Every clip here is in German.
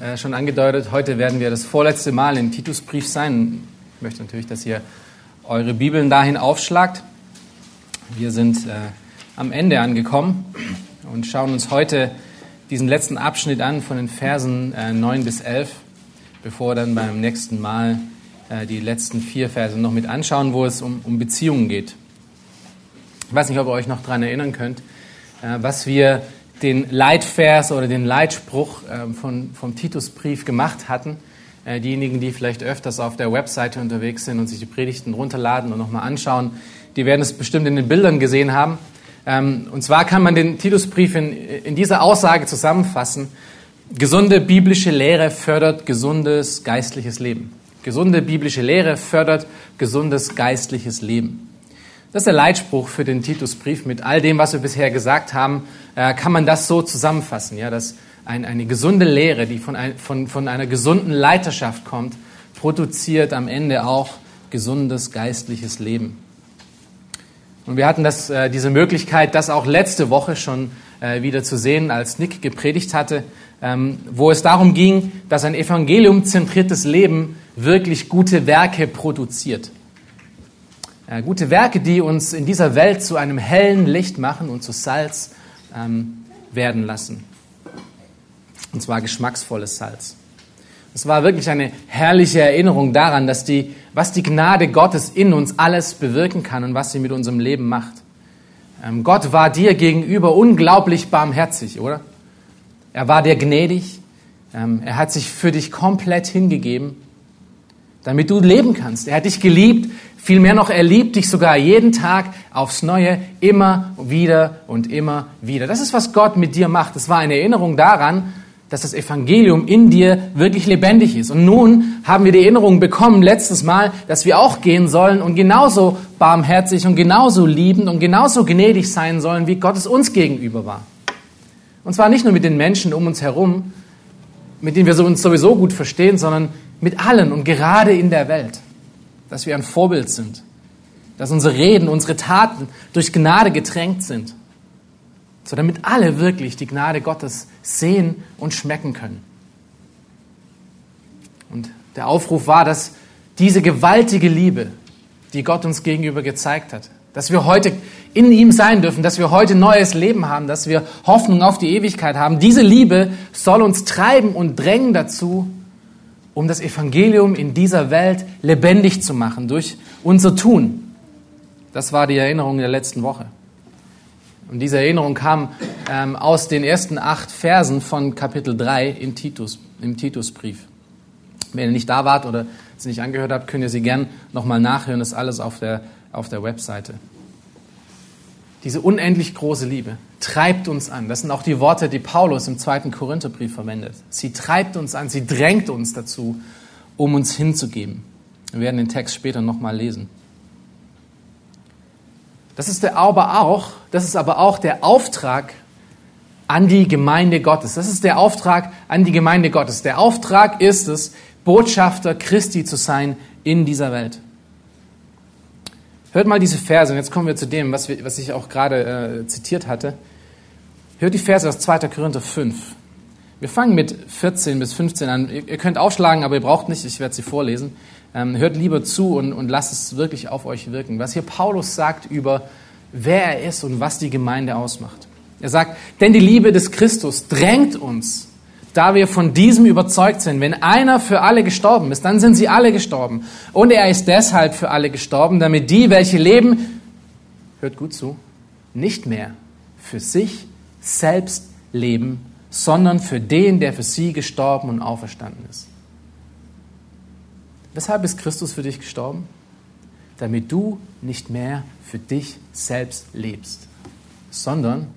äh, schon angedeutet, heute werden wir das vorletzte Mal im Titusbrief sein. Ich möchte natürlich, dass ihr eure Bibeln dahin aufschlagt. Wir sind äh, am Ende angekommen und schauen uns heute diesen letzten Abschnitt an von den Versen äh, 9 bis 11, bevor wir dann beim nächsten Mal äh, die letzten vier Verse noch mit anschauen, wo es um, um Beziehungen geht. Ich weiß nicht, ob ihr euch noch daran erinnern könnt, äh, was wir den Leitvers oder den Leitspruch äh, von, vom Titusbrief gemacht hatten. Äh, diejenigen, die vielleicht öfters auf der Webseite unterwegs sind und sich die Predigten runterladen und nochmal anschauen, die werden es bestimmt in den Bildern gesehen haben. Ähm, und zwar kann man den Titusbrief in, in dieser Aussage zusammenfassen. Gesunde biblische Lehre fördert gesundes geistliches Leben. Gesunde biblische Lehre fördert gesundes geistliches Leben. Das ist der Leitspruch für den Titusbrief. Mit all dem, was wir bisher gesagt haben, äh, kann man das so zusammenfassen, ja, dass ein, eine gesunde Lehre, die von, ein, von, von einer gesunden Leiterschaft kommt, produziert am Ende auch gesundes geistliches Leben. Und wir hatten das, äh, diese Möglichkeit, das auch letzte Woche schon äh, wieder zu sehen, als Nick gepredigt hatte, ähm, wo es darum ging, dass ein evangeliumzentriertes Leben wirklich gute Werke produziert. Äh, gute Werke, die uns in dieser Welt zu einem hellen Licht machen und zu Salz ähm, werden lassen. Und zwar geschmacksvolles Salz. Es war wirklich eine herrliche Erinnerung daran, dass die, was die Gnade Gottes in uns alles bewirken kann und was sie mit unserem Leben macht. Ähm, Gott war dir gegenüber unglaublich barmherzig, oder? Er war dir gnädig. Ähm, er hat sich für dich komplett hingegeben, damit du leben kannst. Er hat dich geliebt. Vielmehr noch, er liebt dich sogar jeden Tag aufs Neue, immer wieder und immer wieder. Das ist, was Gott mit dir macht. Es war eine Erinnerung daran, dass das Evangelium in dir wirklich lebendig ist. Und nun haben wir die Erinnerung bekommen, letztes Mal, dass wir auch gehen sollen und genauso barmherzig und genauso liebend und genauso gnädig sein sollen, wie Gott es uns gegenüber war. Und zwar nicht nur mit den Menschen um uns herum, mit denen wir uns sowieso gut verstehen, sondern mit allen und gerade in der Welt. Dass wir ein Vorbild sind. Dass unsere Reden, unsere Taten durch Gnade getränkt sind so damit alle wirklich die Gnade Gottes sehen und schmecken können. Und der Aufruf war, dass diese gewaltige Liebe, die Gott uns gegenüber gezeigt hat, dass wir heute in ihm sein dürfen, dass wir heute neues Leben haben, dass wir Hoffnung auf die Ewigkeit haben. Diese Liebe soll uns treiben und drängen dazu, um das Evangelium in dieser Welt lebendig zu machen durch unser Tun. Das war die Erinnerung der letzten Woche. Und diese Erinnerung kam ähm, aus den ersten acht Versen von Kapitel 3 in Titus, im Titusbrief. Wenn ihr nicht da wart oder es nicht angehört habt, könnt ihr sie gern nochmal nachhören. Das ist alles auf der, auf der Webseite. Diese unendlich große Liebe treibt uns an. Das sind auch die Worte, die Paulus im zweiten Korintherbrief verwendet. Sie treibt uns an, sie drängt uns dazu, um uns hinzugeben. Wir werden den Text später nochmal lesen. Das ist der aber auch, das ist aber auch der Auftrag an die Gemeinde Gottes. Das ist der Auftrag an die Gemeinde Gottes. Der Auftrag ist es, Botschafter Christi zu sein in dieser Welt. Hört mal diese Verse, und jetzt kommen wir zu dem, was, wir, was ich auch gerade äh, zitiert hatte. Hört die Verse aus 2. Korinther 5. Wir fangen mit 14 bis 15 an. Ihr, ihr könnt aufschlagen, aber ihr braucht nicht, ich werde sie vorlesen. Ähm, hört lieber zu und, und lasst es wirklich auf euch wirken. Was hier Paulus sagt über wer er ist und was die Gemeinde ausmacht. Er sagt, denn die Liebe des Christus drängt uns, da wir von diesem überzeugt sind, wenn einer für alle gestorben ist, dann sind sie alle gestorben. Und er ist deshalb für alle gestorben, damit die, welche leben, hört gut zu, nicht mehr für sich selbst leben, sondern für den, der für sie gestorben und auferstanden ist. Weshalb ist Christus für dich gestorben? Damit du nicht mehr für dich selbst lebst, sondern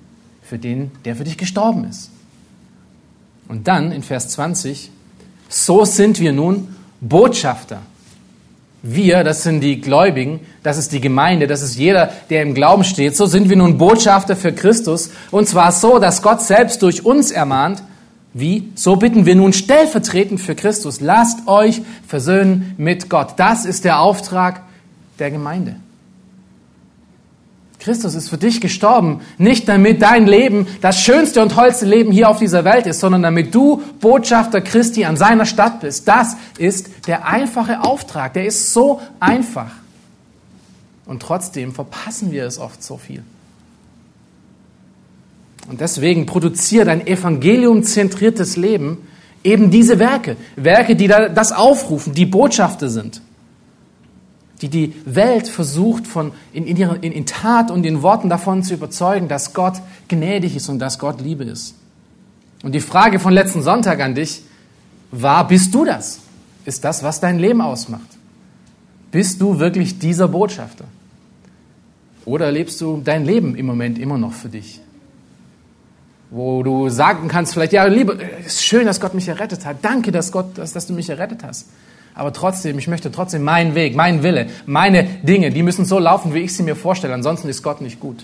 für den, der für dich gestorben ist. Und dann in Vers 20 So sind wir nun Botschafter. Wir, das sind die Gläubigen, das ist die Gemeinde, das ist jeder, der im Glauben steht. So sind wir nun Botschafter für Christus. Und zwar so, dass Gott selbst durch uns ermahnt. Wie? So bitten wir nun stellvertretend für Christus. Lasst euch versöhnen mit Gott. Das ist der Auftrag der Gemeinde. Christus ist für dich gestorben, nicht damit dein Leben das schönste und tollste Leben hier auf dieser Welt ist, sondern damit du Botschafter Christi an seiner Stadt bist. Das ist der einfache Auftrag, der ist so einfach. Und trotzdem verpassen wir es oft so viel. Und deswegen produziert ein evangeliumzentriertes Leben eben diese Werke. Werke, die das aufrufen, die Botschafter sind die die Welt versucht, von, in, in, ihrer, in, in Tat und in Worten davon zu überzeugen, dass Gott gnädig ist und dass Gott Liebe ist. Und die Frage von letzten Sonntag an dich war, bist du das? Ist das, was dein Leben ausmacht? Bist du wirklich dieser Botschafter? Oder lebst du dein Leben im Moment immer noch für dich? Wo du sagen kannst, vielleicht, ja, Liebe, es ist schön, dass Gott mich errettet hat. Danke, dass, Gott, dass, dass du mich errettet hast. Aber trotzdem, ich möchte trotzdem meinen Weg, meinen Wille, meine Dinge, die müssen so laufen, wie ich sie mir vorstelle. Ansonsten ist Gott nicht gut.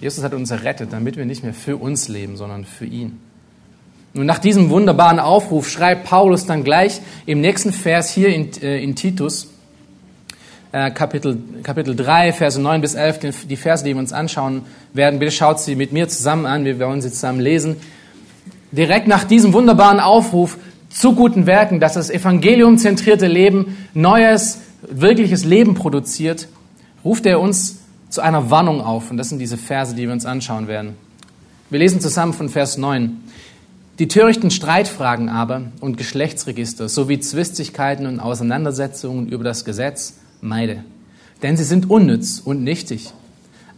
Jesus hat uns errettet, damit wir nicht mehr für uns leben, sondern für ihn. Und nach diesem wunderbaren Aufruf schreibt Paulus dann gleich im nächsten Vers hier in, äh, in Titus, äh, Kapitel, Kapitel 3, Verse 9 bis 11, die Verse, die wir uns anschauen werden. Bitte schaut sie mit mir zusammen an, wir wollen sie zusammen lesen. Direkt nach diesem wunderbaren Aufruf zu guten Werken, dass das evangeliumzentrierte Leben neues, wirkliches Leben produziert, ruft er uns zu einer Warnung auf. Und das sind diese Verse, die wir uns anschauen werden. Wir lesen zusammen von Vers 9. Die törichten Streitfragen aber und Geschlechtsregister sowie Zwistigkeiten und Auseinandersetzungen über das Gesetz meide. Denn sie sind unnütz und nichtig.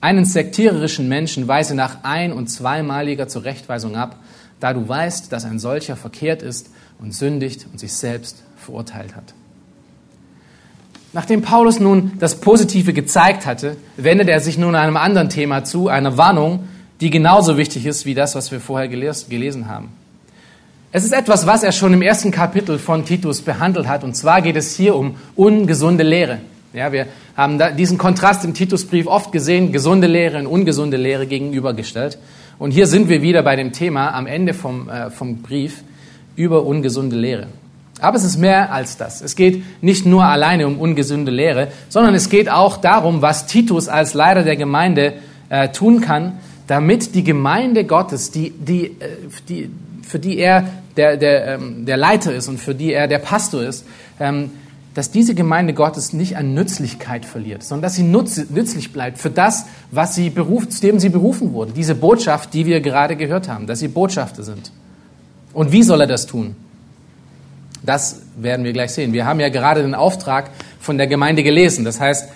Einen sektiererischen Menschen weise nach ein- und zweimaliger Zurechtweisung ab, da du weißt, dass ein solcher verkehrt ist und sündigt und sich selbst verurteilt hat. Nachdem Paulus nun das Positive gezeigt hatte, wendet er sich nun einem anderen Thema zu, einer Warnung, die genauso wichtig ist wie das, was wir vorher gelesen haben. Es ist etwas, was er schon im ersten Kapitel von Titus behandelt hat, und zwar geht es hier um ungesunde Lehre. Ja, wir haben diesen Kontrast im Titusbrief oft gesehen, gesunde Lehre und ungesunde Lehre gegenübergestellt. Und hier sind wir wieder bei dem Thema am Ende vom, äh, vom Brief über ungesunde Lehre. Aber es ist mehr als das. Es geht nicht nur alleine um ungesunde Lehre, sondern es geht auch darum, was Titus als Leiter der Gemeinde äh, tun kann, damit die Gemeinde Gottes, die, die, äh, die, für die er der, der, ähm, der Leiter ist und für die er der Pastor ist, ähm, dass diese Gemeinde Gottes nicht an Nützlichkeit verliert, sondern dass sie nützlich bleibt für das, was sie beruft, zu dem sie berufen wurde. Diese Botschaft, die wir gerade gehört haben, dass sie Botschafter sind. Und wie soll er das tun? Das werden wir gleich sehen. Wir haben ja gerade den Auftrag von der Gemeinde gelesen. Das heißt,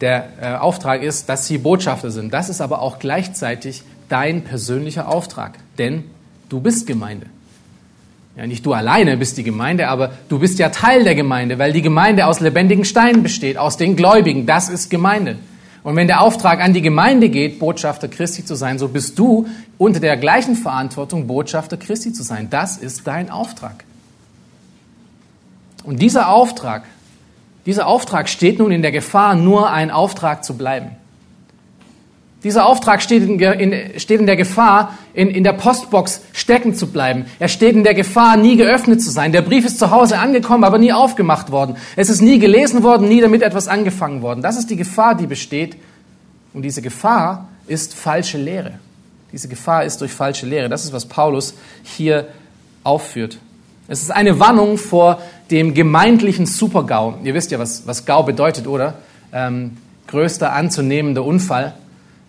der äh, Auftrag ist, dass sie Botschafter sind. Das ist aber auch gleichzeitig dein persönlicher Auftrag, denn du bist Gemeinde. Ja, nicht du alleine bist die Gemeinde, aber du bist ja Teil der Gemeinde, weil die Gemeinde aus lebendigen Steinen besteht, aus den Gläubigen. Das ist Gemeinde. Und wenn der Auftrag an die Gemeinde geht, Botschafter Christi zu sein, so bist du unter der gleichen Verantwortung, Botschafter Christi zu sein. Das ist dein Auftrag. Und dieser Auftrag, dieser Auftrag steht nun in der Gefahr, nur ein Auftrag zu bleiben. Dieser Auftrag steht in, in, steht in der Gefahr, in, in der Postbox stecken zu bleiben. Er steht in der Gefahr, nie geöffnet zu sein. Der Brief ist zu Hause angekommen, aber nie aufgemacht worden. Es ist nie gelesen worden, nie damit etwas angefangen worden. Das ist die Gefahr, die besteht. Und diese Gefahr ist falsche Lehre. Diese Gefahr ist durch falsche Lehre. Das ist, was Paulus hier aufführt. Es ist eine Warnung vor dem gemeindlichen Supergau. Ihr wisst ja, was, was Gau bedeutet, oder? Ähm, größter anzunehmender Unfall.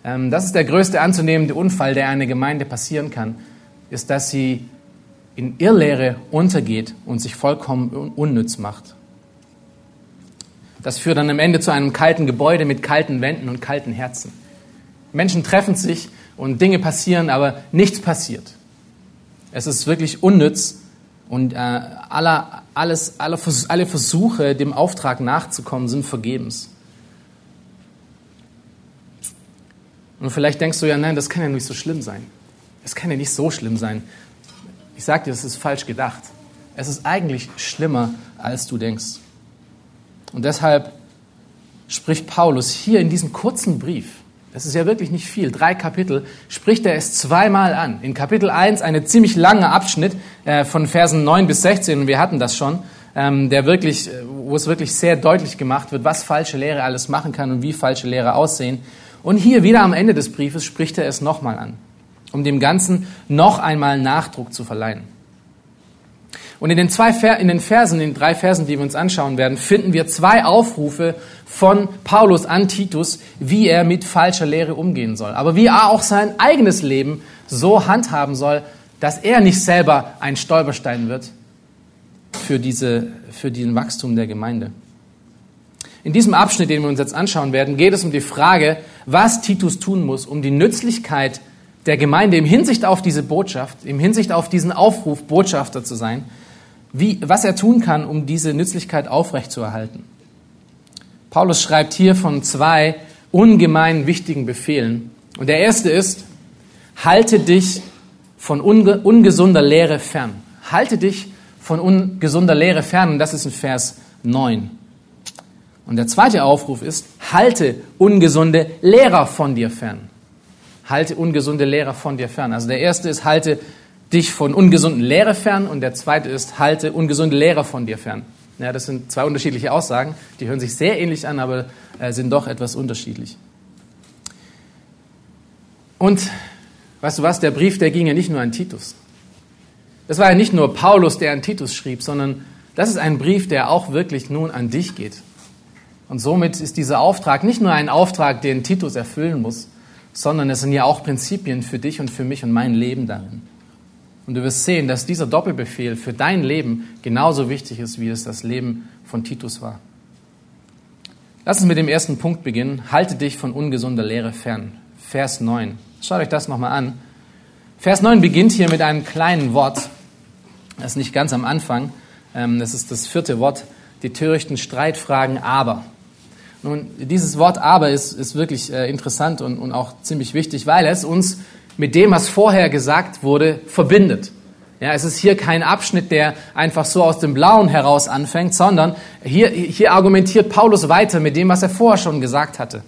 Ähm, das ist der größte anzunehmende Unfall, der einer Gemeinde passieren kann, ist, dass sie in Irrlehre untergeht und sich vollkommen unnütz macht. Das führt dann am Ende zu einem kalten Gebäude mit kalten Wänden und kalten Herzen. Menschen treffen sich und Dinge passieren, aber nichts passiert. Es ist wirklich unnütz und äh, aller, alles, alle, alle Versuche, dem Auftrag nachzukommen, sind vergebens. Und vielleicht denkst du ja, nein, das kann ja nicht so schlimm sein. Es kann ja nicht so schlimm sein. Ich sage dir, es ist falsch gedacht. Es ist eigentlich schlimmer, als du denkst. Und deshalb spricht Paulus hier in diesem kurzen Brief, das ist ja wirklich nicht viel, drei Kapitel, spricht er es zweimal an. In Kapitel 1 eine ziemlich lange Abschnitt äh, von Versen 9 bis 16, und wir hatten das schon, ähm, der wirklich, äh, wo es wirklich sehr deutlich gemacht wird, was falsche Lehre alles machen kann und wie falsche Lehre aussehen. Und hier wieder am Ende des Briefes spricht er es nochmal an, um dem Ganzen noch einmal Nachdruck zu verleihen. Und in den, zwei, in den Versen, in den drei Versen, die wir uns anschauen werden, finden wir zwei Aufrufe von Paulus an Titus, wie er mit falscher Lehre umgehen soll. Aber wie er auch sein eigenes Leben so handhaben soll, dass er nicht selber ein Stolperstein wird für, diese, für den Wachstum der Gemeinde. In diesem Abschnitt, den wir uns jetzt anschauen werden, geht es um die Frage, was Titus tun muss, um die Nützlichkeit der Gemeinde im Hinsicht auf diese Botschaft, im Hinsicht auf diesen Aufruf, Botschafter zu sein, wie, was er tun kann, um diese Nützlichkeit aufrechtzuerhalten. Paulus schreibt hier von zwei ungemein wichtigen Befehlen. Und der erste ist, halte dich von unge ungesunder Lehre fern. Halte dich von ungesunder Lehre fern. Und das ist in Vers 9. Und der zweite Aufruf ist, halte ungesunde Lehrer von dir fern. Halte ungesunde Lehrer von dir fern. Also der erste ist, halte dich von ungesunden Lehre fern und der zweite ist, halte ungesunde Lehrer von dir fern. Ja, das sind zwei unterschiedliche Aussagen, die hören sich sehr ähnlich an, aber äh, sind doch etwas unterschiedlich. Und weißt du was, der Brief, der ging ja nicht nur an Titus. Das war ja nicht nur Paulus, der an Titus schrieb, sondern das ist ein Brief, der auch wirklich nun an dich geht. Und somit ist dieser Auftrag nicht nur ein Auftrag, den Titus erfüllen muss, sondern es sind ja auch Prinzipien für dich und für mich und mein Leben darin. Und du wirst sehen, dass dieser Doppelbefehl für dein Leben genauso wichtig ist, wie es das Leben von Titus war. Lass uns mit dem ersten Punkt beginnen. Halte dich von ungesunder Lehre fern. Vers 9. Schaut euch das nochmal an. Vers 9 beginnt hier mit einem kleinen Wort. Das ist nicht ganz am Anfang. Ähm, das ist das vierte Wort. Die törichten Streitfragen aber. Nun, dieses Wort aber ist, ist wirklich äh, interessant und, und auch ziemlich wichtig, weil es uns mit dem, was vorher gesagt wurde, verbindet. Ja, es ist hier kein Abschnitt, der einfach so aus dem Blauen heraus anfängt, sondern hier, hier argumentiert Paulus weiter mit dem, was er vorher schon gesagt hatte.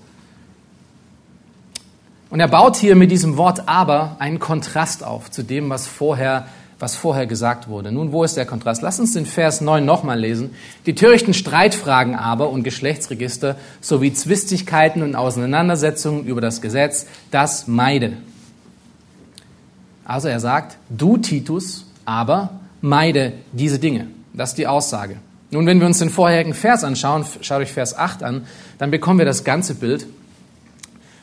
Und er baut hier mit diesem Wort aber einen Kontrast auf zu dem, was vorher, was vorher gesagt wurde. Nun, wo ist der Kontrast? Lass uns den Vers 9 nochmal lesen. Die törichten Streitfragen aber und Geschlechtsregister sowie Zwistigkeiten und Auseinandersetzungen über das Gesetz, das meide. Also er sagt, du Titus, aber meide diese Dinge. Das ist die Aussage. Nun, wenn wir uns den vorherigen Vers anschauen, schaut euch Vers 8 an, dann bekommen wir das ganze Bild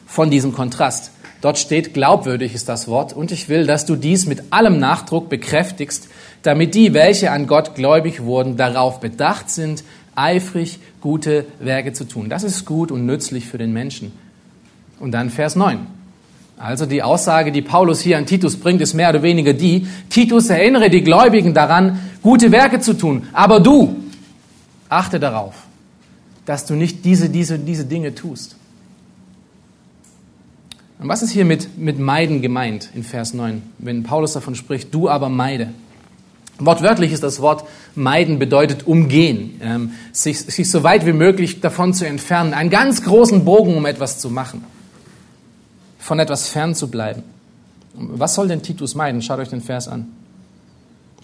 von diesem Kontrast. Dort steht, glaubwürdig ist das Wort, und ich will, dass du dies mit allem Nachdruck bekräftigst, damit die, welche an Gott gläubig wurden, darauf bedacht sind, eifrig gute Werke zu tun. Das ist gut und nützlich für den Menschen. Und dann Vers 9. Also die Aussage, die Paulus hier an Titus bringt, ist mehr oder weniger die, Titus erinnere die Gläubigen daran, gute Werke zu tun, aber du achte darauf, dass du nicht diese, diese, diese Dinge tust. Und was ist hier mit, mit meiden gemeint in Vers 9, wenn Paulus davon spricht, du aber meide? Wortwörtlich ist das Wort meiden bedeutet umgehen, ähm, sich, sich so weit wie möglich davon zu entfernen, einen ganz großen Bogen, um etwas zu machen von etwas fern zu bleiben. Was soll denn Titus meiden? Schaut euch den Vers an.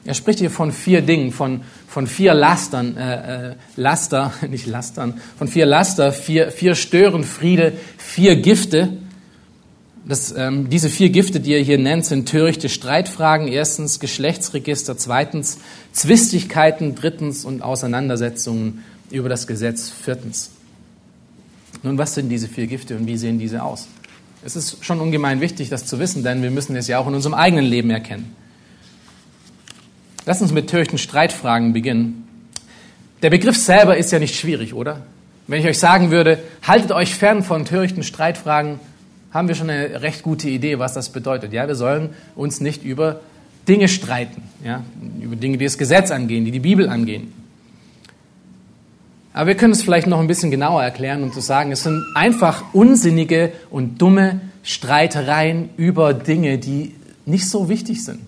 Er spricht hier von vier Dingen, von, von vier Lastern, äh, äh, Laster, nicht Lastern, von vier Laster, vier, vier Störenfriede, vier Gifte. Das, ähm, diese vier Gifte, die er hier nennt, sind törichte Streitfragen, erstens Geschlechtsregister, zweitens Zwistigkeiten, drittens und Auseinandersetzungen über das Gesetz, viertens. Nun, was sind diese vier Gifte und wie sehen diese aus? Es ist schon ungemein wichtig, das zu wissen, denn wir müssen es ja auch in unserem eigenen Leben erkennen. Lass uns mit törichten Streitfragen beginnen. Der Begriff selber ist ja nicht schwierig, oder? Wenn ich euch sagen würde, haltet euch fern von törichten Streitfragen, haben wir schon eine recht gute Idee, was das bedeutet. Ja, wir sollen uns nicht über Dinge streiten, ja, über Dinge, die das Gesetz angehen, die die Bibel angehen. Aber wir können es vielleicht noch ein bisschen genauer erklären und zu sagen, es sind einfach unsinnige und dumme Streitereien über Dinge, die nicht so wichtig sind.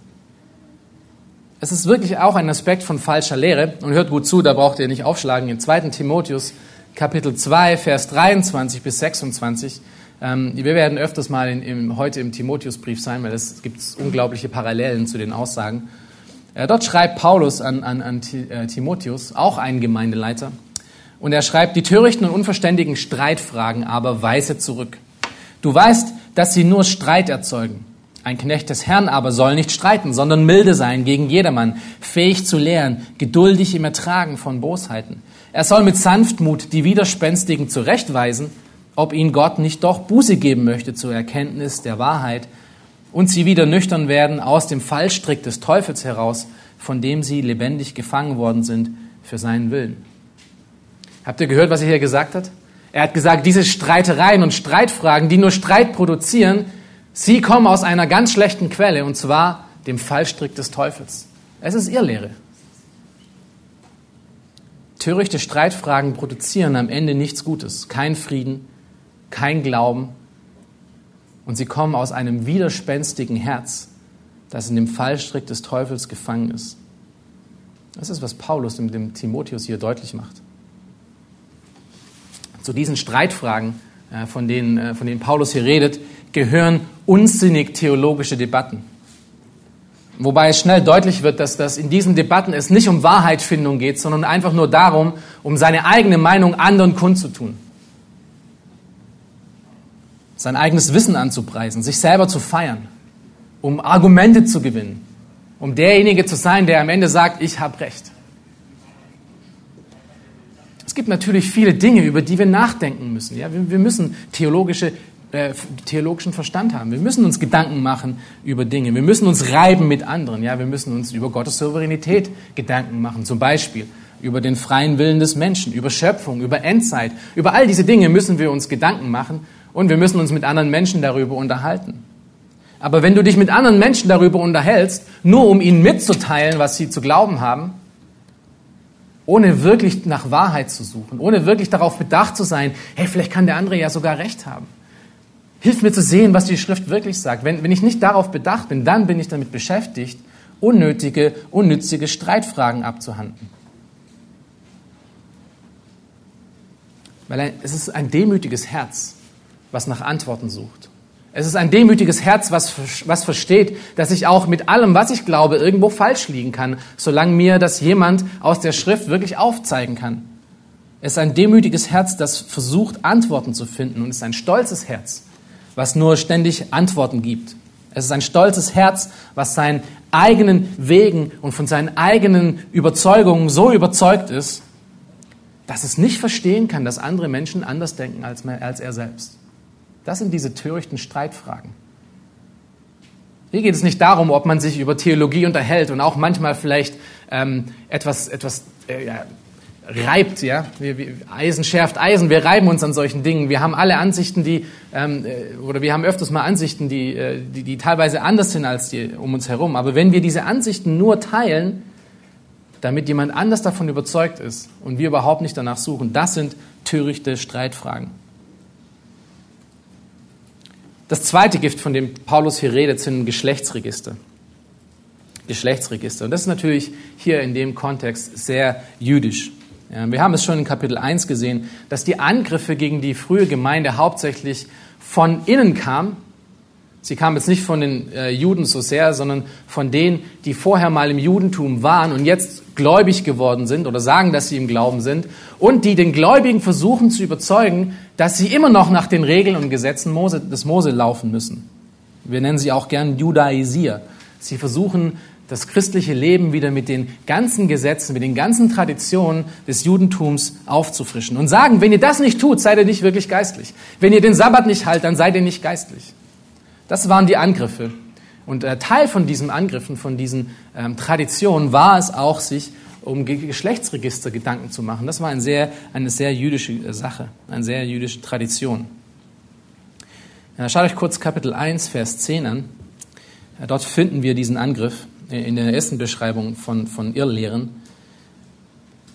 es ist wirklich auch ein Aspekt von falscher Lehre. Und hört gut zu, da braucht ihr nicht aufschlagen. In 2. Timotheus Kapitel 2, Vers 23 bis 26. Ähm, wir werden öfters mal in, im, heute im Timotheusbrief sein, weil es gibt unglaubliche Parallelen zu den Aussagen. Äh, dort schreibt Paulus an, an, an äh, Timotheus, auch ein Gemeindeleiter, und er schreibt, die törichten und unverständigen Streitfragen aber weise zurück. Du weißt, dass sie nur Streit erzeugen. Ein Knecht des Herrn aber soll nicht streiten, sondern milde sein gegen jedermann, fähig zu lehren, geduldig im Ertragen von Bosheiten. Er soll mit Sanftmut die Widerspenstigen zurechtweisen, ob ihn Gott nicht doch Buße geben möchte zur Erkenntnis der Wahrheit und sie wieder nüchtern werden aus dem Fallstrick des Teufels heraus, von dem sie lebendig gefangen worden sind für seinen Willen. Habt ihr gehört, was er hier gesagt hat? Er hat gesagt, diese Streitereien und Streitfragen, die nur Streit produzieren, Sie kommen aus einer ganz schlechten Quelle, und zwar dem Fallstrick des Teufels. Es ist Irrlehre. Törichte Streitfragen produzieren am Ende nichts Gutes, kein Frieden, kein Glauben, und sie kommen aus einem widerspenstigen Herz, das in dem Fallstrick des Teufels gefangen ist. Das ist, was Paulus dem Timotheus hier deutlich macht. Zu diesen Streitfragen, äh, von denen, äh, von denen Paulus hier redet, gehören unsinnig theologische Debatten. Wobei es schnell deutlich wird, dass das in diesen Debatten es nicht um Wahrheitfindung geht, sondern einfach nur darum, um seine eigene Meinung anderen kundzutun. Sein eigenes Wissen anzupreisen, sich selber zu feiern, um Argumente zu gewinnen, um derjenige zu sein, der am Ende sagt, ich habe recht. Es gibt natürlich viele Dinge, über die wir nachdenken müssen. Ja? Wir, müssen theologische äh, theologischen Verstand haben. Wir müssen uns Gedanken machen über Dinge. Wir müssen uns reiben mit anderen. Ja, wir müssen uns über Gottes Souveränität Gedanken machen. Zum Beispiel über den freien Willen des Menschen, über Schöpfung, über Endzeit. Über all diese Dinge müssen wir uns Gedanken machen und wir müssen uns mit anderen Menschen darüber unterhalten. Aber wenn du dich mit anderen Menschen darüber unterhältst, nur um ihnen mitzuteilen, was sie zu glauben haben, ohne wirklich nach Wahrheit zu suchen, ohne wirklich darauf bedacht zu sein, hey, vielleicht kann der andere ja sogar recht haben, Hilf mir zu sehen, was die Schrift wirklich sagt. Wenn, wenn ich nicht darauf bedacht bin, dann bin ich damit beschäftigt, unnötige, unnützige Streitfragen abzuhandeln. Weil es ist ein demütiges Herz, was nach Antworten sucht. Es ist ein demütiges Herz, was, was versteht, dass ich auch mit allem, was ich glaube, irgendwo falsch liegen kann, solange mir das jemand aus der Schrift wirklich aufzeigen kann. Es ist ein demütiges Herz, das versucht, Antworten zu finden und es ist ein stolzes Herz, was nur ständig Antworten gibt. Es ist ein stolzes Herz, was seinen eigenen Wegen und von seinen eigenen Überzeugungen so überzeugt ist, dass es nicht verstehen kann, dass andere Menschen anders denken als, als er selbst. Das sind diese törichten Streitfragen. Hier geht es nicht darum, ob man sich über Theologie unterhält und auch manchmal vielleicht ähm, etwas, etwas äh, ja, reibt, ja. Wir, wir, Eisen schärft Eisen, wir reiben uns an solchen Dingen. Wir haben alle Ansichten, die, ähm, äh, oder wir haben öfters mal Ansichten, die, äh, die, die teilweise anders sind als die um uns herum. Aber wenn wir diese Ansichten nur teilen, damit jemand anders davon überzeugt ist und wir überhaupt nicht danach suchen, das sind törichte Streitfragen. Das zweite Gift, von dem Paulus hier redet, sind Geschlechtsregister. Geschlechtsregister. Und das ist natürlich hier in dem Kontext sehr jüdisch. Ja, wir haben es schon in Kapitel 1 gesehen, dass die Angriffe gegen die frühe Gemeinde hauptsächlich von innen kamen. Sie kamen jetzt nicht von den äh, Juden so sehr, sondern von denen, die vorher mal im Judentum waren und jetzt gläubig geworden sind oder sagen, dass sie im Glauben sind und die den Gläubigen versuchen zu überzeugen, dass sie immer noch nach den Regeln und Gesetzen Mose, des Mose laufen müssen. Wir nennen sie auch gern Judaisier. Sie versuchen das christliche Leben wieder mit den ganzen Gesetzen, mit den ganzen Traditionen des Judentums aufzufrischen und sagen, wenn ihr das nicht tut, seid ihr nicht wirklich geistlich. Wenn ihr den Sabbat nicht haltet, dann seid ihr nicht geistlich. Das waren die Angriffe. Und äh, Teil von diesen Angriffen, von diesen ähm, Traditionen war es auch, sich um Geschlechtsregister Gedanken zu machen. Das war ein sehr, eine sehr jüdische äh, Sache, eine sehr jüdische Tradition. Ja, schaut euch kurz Kapitel 1, Vers 10 an. Ja, dort finden wir diesen Angriff in der ersten Beschreibung von, von Irrlehren.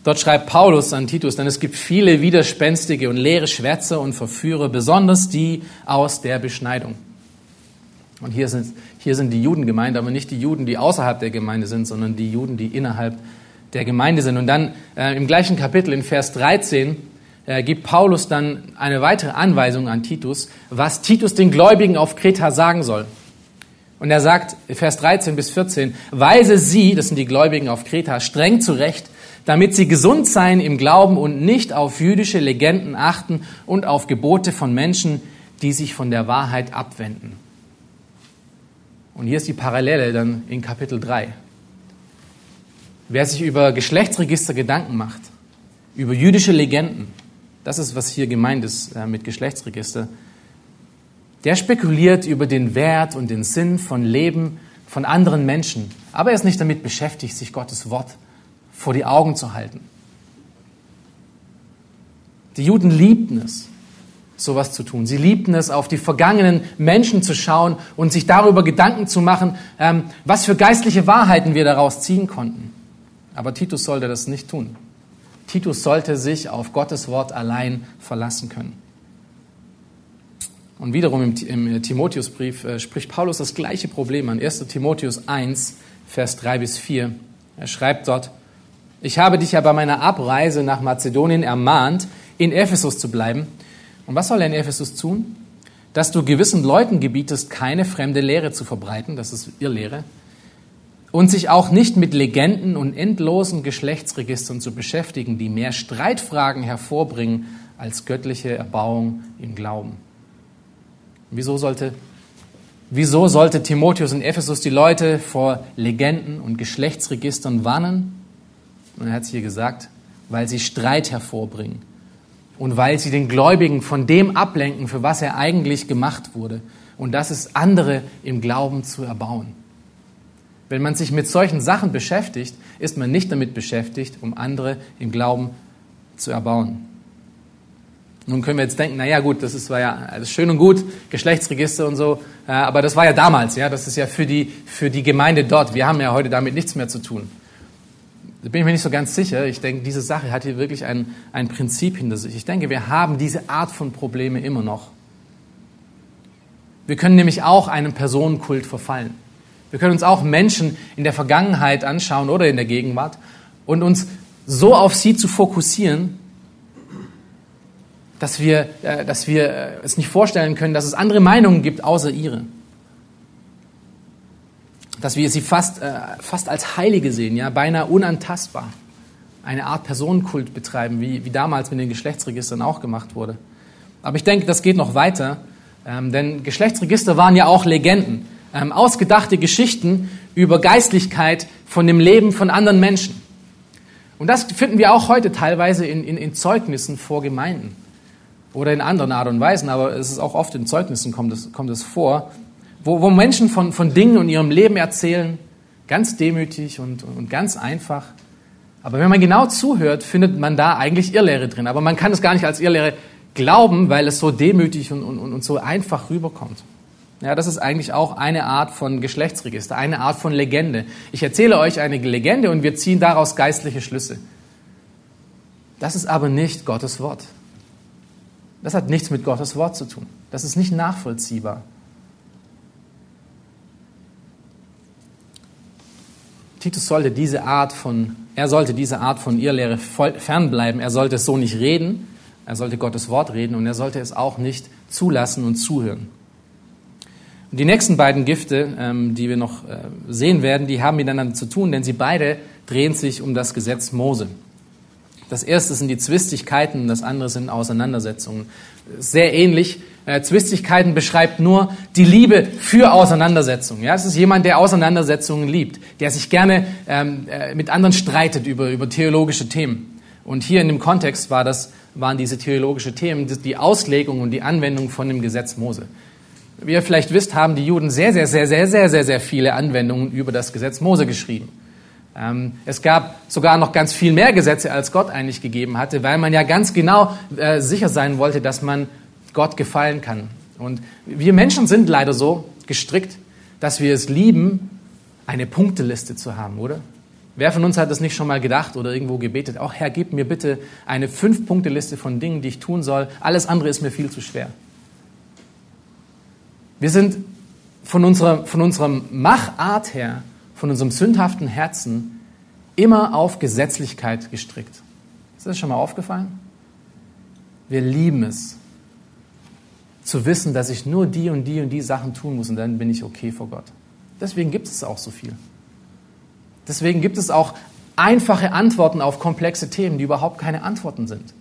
Dort schreibt Paulus an Titus, denn es gibt viele widerspenstige und leere Schwätzer und Verführer, besonders die aus der Beschneidung. Und hier sind, hier sind die Juden gemeint, aber nicht die Juden, die außerhalb der Gemeinde sind, sondern die Juden, die innerhalb der Gemeinde sind. Und dann äh, im gleichen Kapitel, in Vers 13, äh, gibt Paulus dann eine weitere Anweisung an Titus, was Titus den Gläubigen auf Kreta sagen soll. Und er sagt, Vers 13 bis 14, weise sie, das sind die Gläubigen auf Kreta, streng zurecht, damit sie gesund seien im Glauben und nicht auf jüdische Legenden achten und auf Gebote von Menschen, die sich von der Wahrheit abwenden. Und hier ist die Parallele dann in Kapitel 3. Wer sich über Geschlechtsregister Gedanken macht, über jüdische Legenden, das ist, was hier gemeint ist äh, mit Geschlechtsregister, der spekuliert über den Wert und den Sinn von Leben von anderen Menschen, aber er ist nicht damit beschäftigt, sich Gottes Wort vor die Augen zu halten. Die Juden liebten es, sowas zu tun. Sie liebten es, auf die vergangenen Menschen zu schauen und sich darüber Gedanken zu machen, ähm, was für geistliche Wahrheiten wir daraus ziehen konnten. Aber Titus sollte das nicht tun. Titus sollte sich auf Gottes Wort allein verlassen können. Und wiederum im, im Timotheusbrief äh, spricht Paulus das gleiche Problem an. 1. Timotheus 1, Vers 3 bis 4. Er schreibt dort, ich habe dich ja bei meiner Abreise nach Mazedonien ermahnt, in Ephesus zu bleiben. Und was soll er in Ephesus tun? Dass du gewissen Leuten gebietest, keine fremde Lehre zu verbreiten, das ist ihr Lehre, und sich auch nicht mit Legenden und endlosen Geschlechtsregistern zu beschäftigen, die mehr Streitfragen hervorbringen als göttliche Erbauung im Glauben. Wieso sollte, wieso sollte Timotheus in Ephesus die Leute vor Legenden und Geschlechtsregistern warnen? Und er hat es hier gesagt, weil sie Streit hervorbringen und weil sie den Gläubigen von dem ablenken, für was er eigentlich gemacht wurde. Und das ist, andere im Glauben zu erbauen. Wenn man sich mit solchen Sachen beschäftigt, ist man nicht damit beschäftigt, um andere im Glauben zu erbauen. Nun können wir jetzt denken, naja gut, das ist, war ja alles schön und gut, Geschlechtsregister und so, äh, aber das war ja damals, ja, das ist ja für die, für die Gemeinde dort. Wir haben ja heute damit nichts mehr zu tun. Da bin ich mir nicht so ganz sicher. Ich denke, diese Sache hat hier wirklich ein, ein Prinzip hinter sich. Ich denke, wir haben diese Art von Probleme immer noch. Wir können nämlich auch einem Personenkult verfallen. Wir können uns auch Menschen in der Vergangenheit anschauen oder in der Gegenwart und uns so auf sie zu fokussieren, dass wir, äh, dass wir äh, es nicht vorstellen können, dass es andere Meinungen gibt außer ihre dass wir sie fast, äh, fast als Heilige sehen, ja, beinahe unantastbar. Eine Art Personenkult betreiben, wie, wie damals mit den Geschlechtsregistern auch gemacht wurde. Aber ich denke, das geht noch weiter, ähm, denn Geschlechtsregister waren ja auch Legenden, ähm, ausgedachte Geschichten über Geistlichkeit von dem Leben von anderen Menschen. Und das finden wir auch heute teilweise in, in, in Zeugnissen vor Gemeinden oder in anderen Art und Weisen, aber es ist auch oft in Zeugnissen kommt es, kommt es vor, wo, wo Menschen von, von Dingen und ihrem Leben erzählen, ganz demütig und, und ganz einfach. Aber wenn man genau zuhört, findet man da eigentlich Irrlehre drin. Aber man kann es gar nicht als Irrlehre glauben, weil es so demütig und, und, und so einfach rüberkommt. Ja, das ist eigentlich auch eine Art von Geschlechtsregister, eine Art von Legende. Ich erzähle euch eine Legende und wir ziehen daraus geistliche Schlüsse. Das ist aber nicht Gottes Wort. Das hat nichts mit Gottes Wort zu tun. Das ist nicht nachvollziehbar. Titus sollte diese Art von, er sollte diese Art von Irrlehre fernbleiben. Er sollte es so nicht reden. Er sollte Gottes Wort reden und er sollte es auch nicht zulassen und zuhören. Und die nächsten beiden Gifte, ähm, die wir noch äh, sehen werden, die haben miteinander zu tun, denn sie beide drehen sich um das Gesetz Mose. Das erste sind die Zwistigkeiten, das andere sind Auseinandersetzungen. Sehr ähnlich. Äh, Zwistigkeiten beschreibt nur die Liebe für Auseinandersetzungen. Ja, es ist jemand, der Auseinandersetzungen liebt, der sich gerne ähm, äh, mit anderen streitet über, über theologische Themen. Und hier in dem Kontext war das, waren diese theologische Themen die Auslegung und die Anwendung von dem Gesetz Mose. Wie ihr vielleicht wisst, haben die Juden sehr, sehr, sehr, sehr, sehr, sehr, sehr viele Anwendungen über das Gesetz Mose geschrieben. Ähm, es gab sogar noch ganz viel mehr Gesetze, als Gott eigentlich gegeben hatte, weil man ja ganz genau äh, sicher sein wollte, dass man Gott gefallen kann. Und wir Menschen sind leider so gestrickt, dass wir es lieben, eine Punkteliste zu haben, oder? Wer von uns hat das nicht schon mal gedacht oder irgendwo gebetet? Auch Herr, gib mir bitte eine Fünf-Punkte-Liste von Dingen, die ich tun soll. Alles andere ist mir viel zu schwer. Wir sind von unserer, von unserer Machart her, von unserem sündhaften Herzen immer auf Gesetzlichkeit gestrickt. Ist das schon mal aufgefallen? Wir lieben es, zu wissen, dass ich nur die und die und die Sachen tun muss und dann bin ich okay vor Gott. Deswegen gibt es auch so viel. Deswegen gibt es auch einfache Antworten auf komplexe Themen, die überhaupt keine Antworten sind.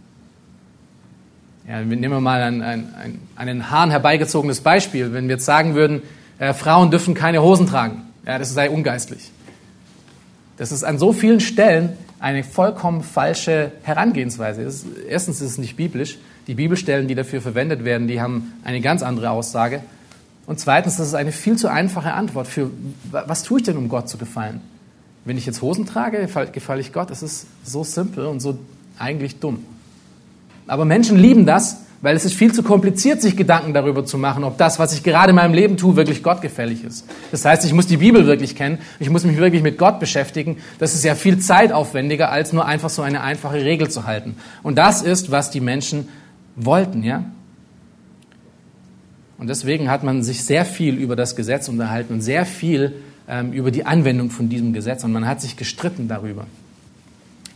Ja, nehmen wir mal ein, ein, ein, einen Hahn herbeigezogenes Beispiel. Wenn wir jetzt sagen würden, äh, Frauen dürfen keine Hosen tragen, ja, das sei ungeistlich. Das ist an so vielen Stellen eine vollkommen falsche Herangehensweise. Ist, erstens ist es nicht biblisch. Die Bibelstellen, die dafür verwendet werden, die haben eine ganz andere Aussage. Und zweitens, das ist eine viel zu einfache Antwort für, was tue ich denn, um Gott zu gefallen? Wenn ich jetzt Hosen trage, gefalle ich Gott. Es ist so simpel und so eigentlich dumm. Aber Menschen lieben das, weil es ist viel zu kompliziert, sich Gedanken darüber zu machen, ob das, was ich gerade in meinem Leben tue, wirklich gottgefällig ist. Das heißt, ich muss die Bibel wirklich kennen, ich muss mich wirklich mit Gott beschäftigen. Das ist ja viel zeitaufwendiger, als nur einfach so eine einfache Regel zu halten. Und das ist, was die Menschen wollten, ja? Und deswegen hat man sich sehr viel über das Gesetz unterhalten und sehr viel ähm, über die Anwendung von diesem Gesetz und man hat sich gestritten darüber.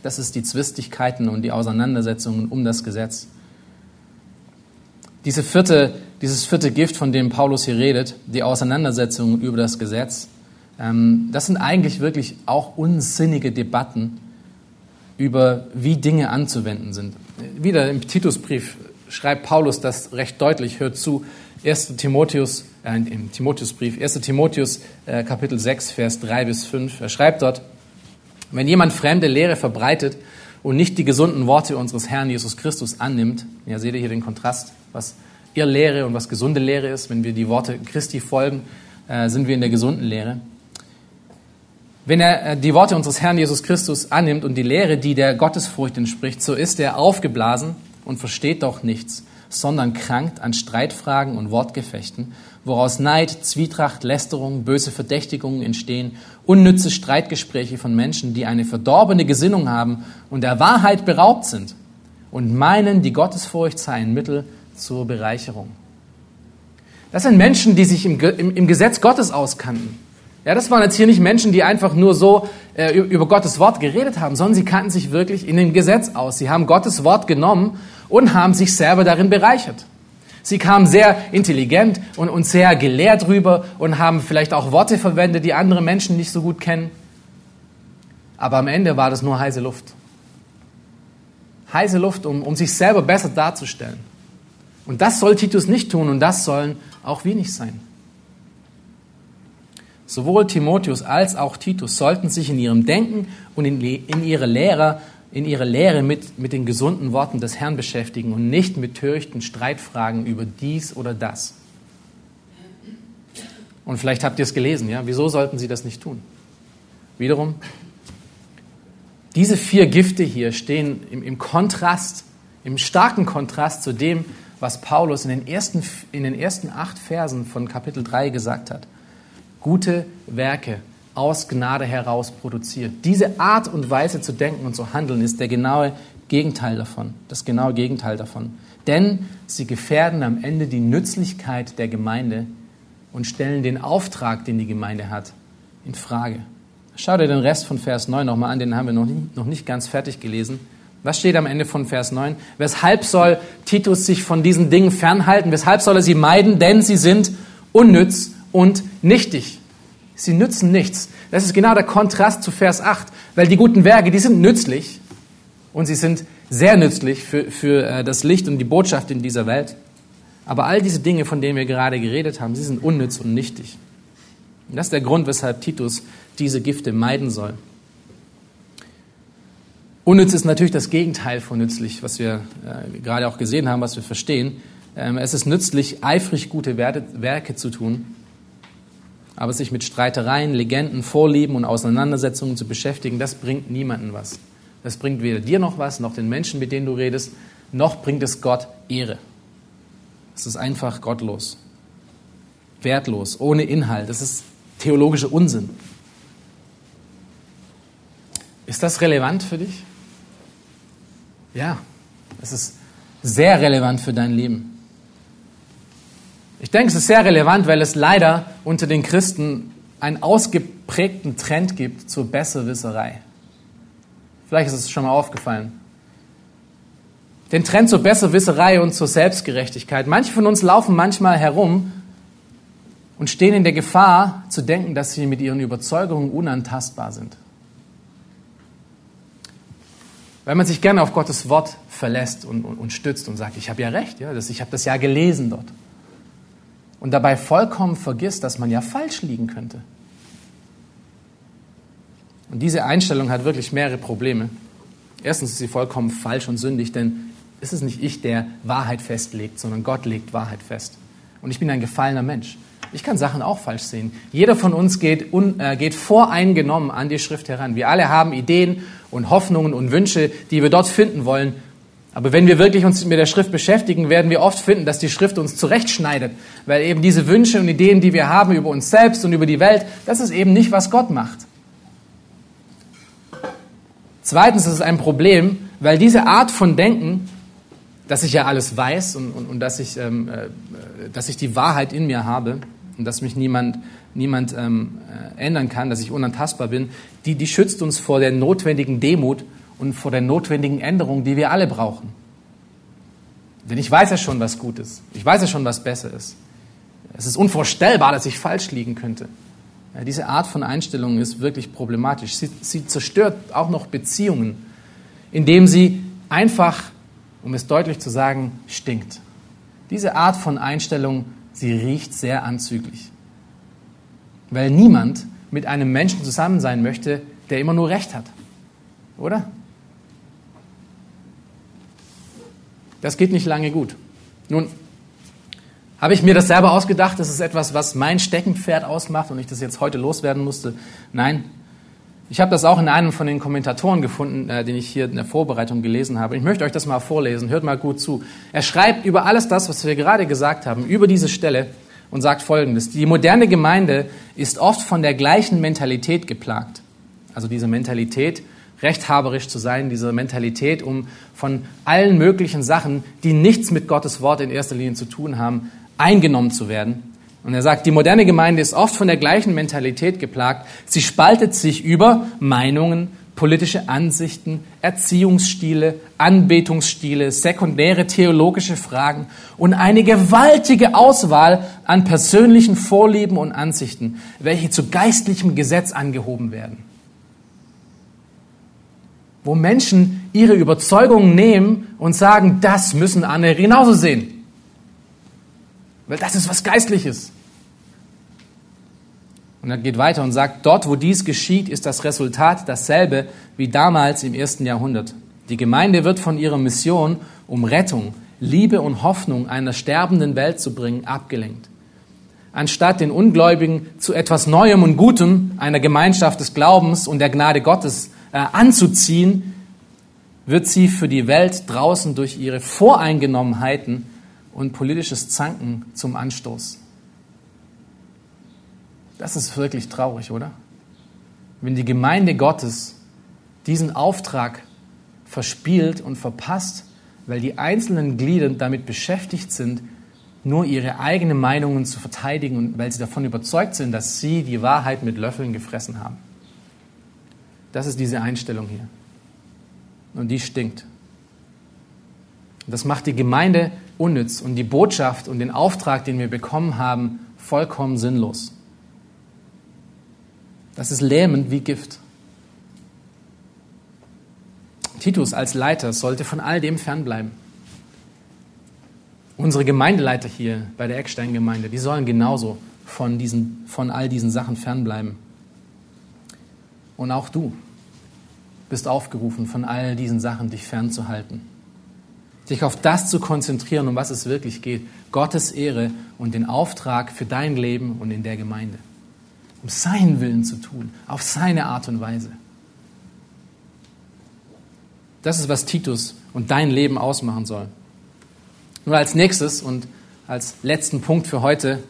Das ist die Zwistigkeiten und die Auseinandersetzungen um das Gesetz. Diese vierte, dieses vierte Gift, von dem Paulus hier redet, die Auseinandersetzungen über das Gesetz, ähm, das sind eigentlich wirklich auch unsinnige Debatten über, wie Dinge anzuwenden sind. Wieder im Titusbrief schreibt Paulus das recht deutlich, hört zu, 1. Timotheus, äh, im Timotheusbrief, 1. Timotheus äh, Kapitel 6, Vers 3 bis 5. Er schreibt dort, wenn jemand fremde Lehre verbreitet und nicht die gesunden Worte unseres Herrn Jesus Christus annimmt, ja, seht ihr hier den Kontrast, was ihr Lehre und was gesunde Lehre ist, wenn wir die Worte Christi folgen, äh, sind wir in der gesunden Lehre. Wenn er äh, die Worte unseres Herrn Jesus Christus annimmt und die Lehre, die der Gottesfurcht entspricht, so ist er aufgeblasen und versteht doch nichts, sondern krankt an Streitfragen und Wortgefechten, woraus Neid, Zwietracht, Lästerung, böse Verdächtigungen entstehen, unnütze Streitgespräche von Menschen, die eine verdorbene Gesinnung haben und der Wahrheit beraubt sind und meinen, die Gottesfurcht sei ein Mittel zur Bereicherung. Das sind Menschen, die sich im, im, im Gesetz Gottes auskannten. Ja, das waren jetzt hier nicht Menschen, die einfach nur so äh, über Gottes Wort geredet haben, sondern sie kannten sich wirklich in dem Gesetz aus. Sie haben Gottes Wort genommen und haben sich selber darin bereichert. Sie kamen sehr intelligent und, und sehr gelehrt rüber und haben vielleicht auch Worte verwendet, die andere Menschen nicht so gut kennen. Aber am Ende war das nur heiße Luft. Heiße Luft, um, um sich selber besser darzustellen. Und das soll Titus nicht tun und das sollen auch wir nicht sein. Sowohl Timotheus als auch Titus sollten sich in ihrem Denken und in, in ihrer Lehre, in ihrer Lehre mit, mit den gesunden Worten des Herrn beschäftigen und nicht mit törichten Streitfragen über dies oder das. Und vielleicht habt ihr es gelesen, ja? Wieso sollten sie das nicht tun? Wiederum, diese vier Gifte hier stehen im, im Kontrast, im starken Kontrast zu dem, was Paulus in den, ersten, in den ersten acht Versen von Kapitel 3 gesagt hat gute Werke aus Gnade heraus produziert. Diese Art und Weise zu denken und zu handeln ist der genaue Gegenteil davon, das genaue Gegenteil davon. Denn sie gefährden am Ende die Nützlichkeit der Gemeinde und stellen den Auftrag, den die Gemeinde hat, in Frage. Schau dir den Rest von Vers 9 nochmal an, den haben wir noch nicht, noch nicht ganz fertig gelesen. Was steht am Ende von Vers 9? Weshalb soll Titus sich von diesen Dingen fernhalten? Weshalb soll er sie meiden? Denn sie sind unnütz und nichtig. Sie nützen nichts. Das ist genau der Kontrast zu Vers 8, weil die guten Werke, die sind nützlich und sie sind sehr nützlich für, für äh, das Licht und die Botschaft in dieser Welt. Aber all diese Dinge, von denen wir gerade geredet haben, sie sind unnütz und nichtig. Und das ist der Grund, weshalb Titus diese Gifte meiden soll. Unnütz ist natürlich das Gegenteil von nützlich, was wir äh, gerade auch gesehen haben, was wir verstehen. Ähm, es ist nützlich, eifrig gute Werte, Werke zu tun aber sich mit Streitereien, Legenden, Vorlieben und Auseinandersetzungen zu beschäftigen, das bringt niemanden was. Das bringt weder dir noch was, noch den Menschen, mit denen du redest, noch bringt es Gott Ehre. Es ist einfach gottlos, wertlos, ohne Inhalt. Das ist theologischer Unsinn. Ist das relevant für dich? Ja, es ist sehr relevant für dein Leben. Ich denke, es ist sehr relevant, weil es leider unter den Christen einen ausgeprägten Trend gibt zur Besserwisserei. Vielleicht ist es schon mal aufgefallen. Den Trend zur Besserwisserei und zur Selbstgerechtigkeit. Manche von uns laufen manchmal herum und stehen in der Gefahr zu denken, dass sie mit ihren Überzeugungen unantastbar sind. Weil man sich gerne auf Gottes Wort verlässt und, und, und stützt und sagt, ich habe ja recht, ja, das, ich habe das ja gelesen dort. Und dabei vollkommen vergisst, dass man ja falsch liegen könnte. Und diese Einstellung hat wirklich mehrere Probleme. Erstens ist sie vollkommen falsch und sündig, denn es ist nicht ich, der Wahrheit festlegt, sondern Gott legt Wahrheit fest. Und ich bin ein gefallener Mensch. Ich kann Sachen auch falsch sehen. Jeder von uns geht, un, äh, geht voreingenommen an die Schrift heran. Wir alle haben Ideen und Hoffnungen und Wünsche, die wir dort finden wollen. Aber wenn wir wirklich uns mit der Schrift beschäftigen, werden wir oft finden, dass die Schrift uns zurechtschneidet, weil eben diese Wünsche und Ideen, die wir haben über uns selbst und über die Welt, das ist eben nicht, was Gott macht. Zweitens ist es ein Problem, weil diese Art von Denken, dass ich ja alles weiß und, und, und dass, ich, ähm, äh, dass ich die Wahrheit in mir habe, und dass mich niemand, niemand ähm, äh, ändern kann, dass ich unantastbar bin, die, die schützt uns vor der notwendigen Demut und vor der notwendigen Änderung, die wir alle brauchen. Denn ich weiß ja schon, was gut ist. Ich weiß ja schon, was besser ist. Es ist unvorstellbar, dass ich falsch liegen könnte. Ja, diese Art von Einstellung ist wirklich problematisch. Sie, sie zerstört auch noch Beziehungen, indem sie einfach, um es deutlich zu sagen, stinkt. Diese Art von Einstellung sie riecht sehr anzüglich. Weil niemand mit einem Menschen zusammen sein möchte, der immer nur Recht hat. Oder? Das geht nicht lange gut. Nun, habe ich mir das selber ausgedacht? Das ist etwas, was mein Steckenpferd ausmacht und ich das jetzt heute loswerden musste? Nein. Ich habe das auch in einem von den Kommentatoren gefunden, äh, den ich hier in der Vorbereitung gelesen habe. Ich möchte euch das mal vorlesen. Hört mal gut zu. Er schreibt über alles das, was wir gerade gesagt haben, über diese Stelle und sagt Folgendes. Die moderne Gemeinde ist oft von der gleichen Mentalität geplagt. Also diese Mentalität, rechthaberisch zu sein, diese Mentalität, um von allen möglichen Sachen, die nichts mit Gottes Wort in erster Linie zu tun haben, eingenommen zu werden und er sagt, die moderne Gemeinde ist oft von der gleichen Mentalität geplagt. Sie spaltet sich über Meinungen, politische Ansichten, Erziehungsstile, Anbetungsstile, sekundäre theologische Fragen und eine gewaltige Auswahl an persönlichen Vorlieben und Ansichten, welche zu geistlichem Gesetz angehoben werden. Wo Menschen ihre Überzeugungen nehmen und sagen, das müssen andere genauso sehen. Weil das ist was Geistliches. Und er geht weiter und sagt, dort, wo dies geschieht, ist das Resultat dasselbe wie damals im ersten Jahrhundert. Die Gemeinde wird von ihrer Mission, um Rettung, Liebe und Hoffnung einer sterbenden Welt zu bringen, abgelenkt. Anstatt den Ungläubigen zu etwas Neuem und Gutem, einer Gemeinschaft des Glaubens und der Gnade Gottes äh, anzuziehen, wird sie für die Welt draußen durch ihre Voreingenommenheiten und politisches Zanken zum Anstoß. Das ist wirklich traurig, oder? Wenn die Gemeinde Gottes diesen Auftrag verspielt und verpasst, weil die einzelnen Glieder damit beschäftigt sind, nur ihre eigenen Meinungen zu verteidigen und weil sie davon überzeugt sind, dass sie die Wahrheit mit Löffeln gefressen haben. Das ist diese Einstellung hier. Und die stinkt. Das macht die Gemeinde unnütz und die Botschaft und den Auftrag, den wir bekommen haben, vollkommen sinnlos. Das ist lähmend wie Gift. Titus als Leiter sollte von all dem fernbleiben. Unsere Gemeindeleiter hier bei der Eckstein-Gemeinde, die sollen genauso von, diesen, von all diesen Sachen fernbleiben. Und auch du bist aufgerufen, von all diesen Sachen dich fernzuhalten. Dich auf das zu konzentrieren, um was es wirklich geht. Gottes Ehre und den Auftrag für dein Leben und in der Gemeinde um seinen Willen zu tun, auf seine Art und Weise. Das ist, was Titus und dein Leben ausmachen soll. Nur als nächstes und als letzten Punkt für heute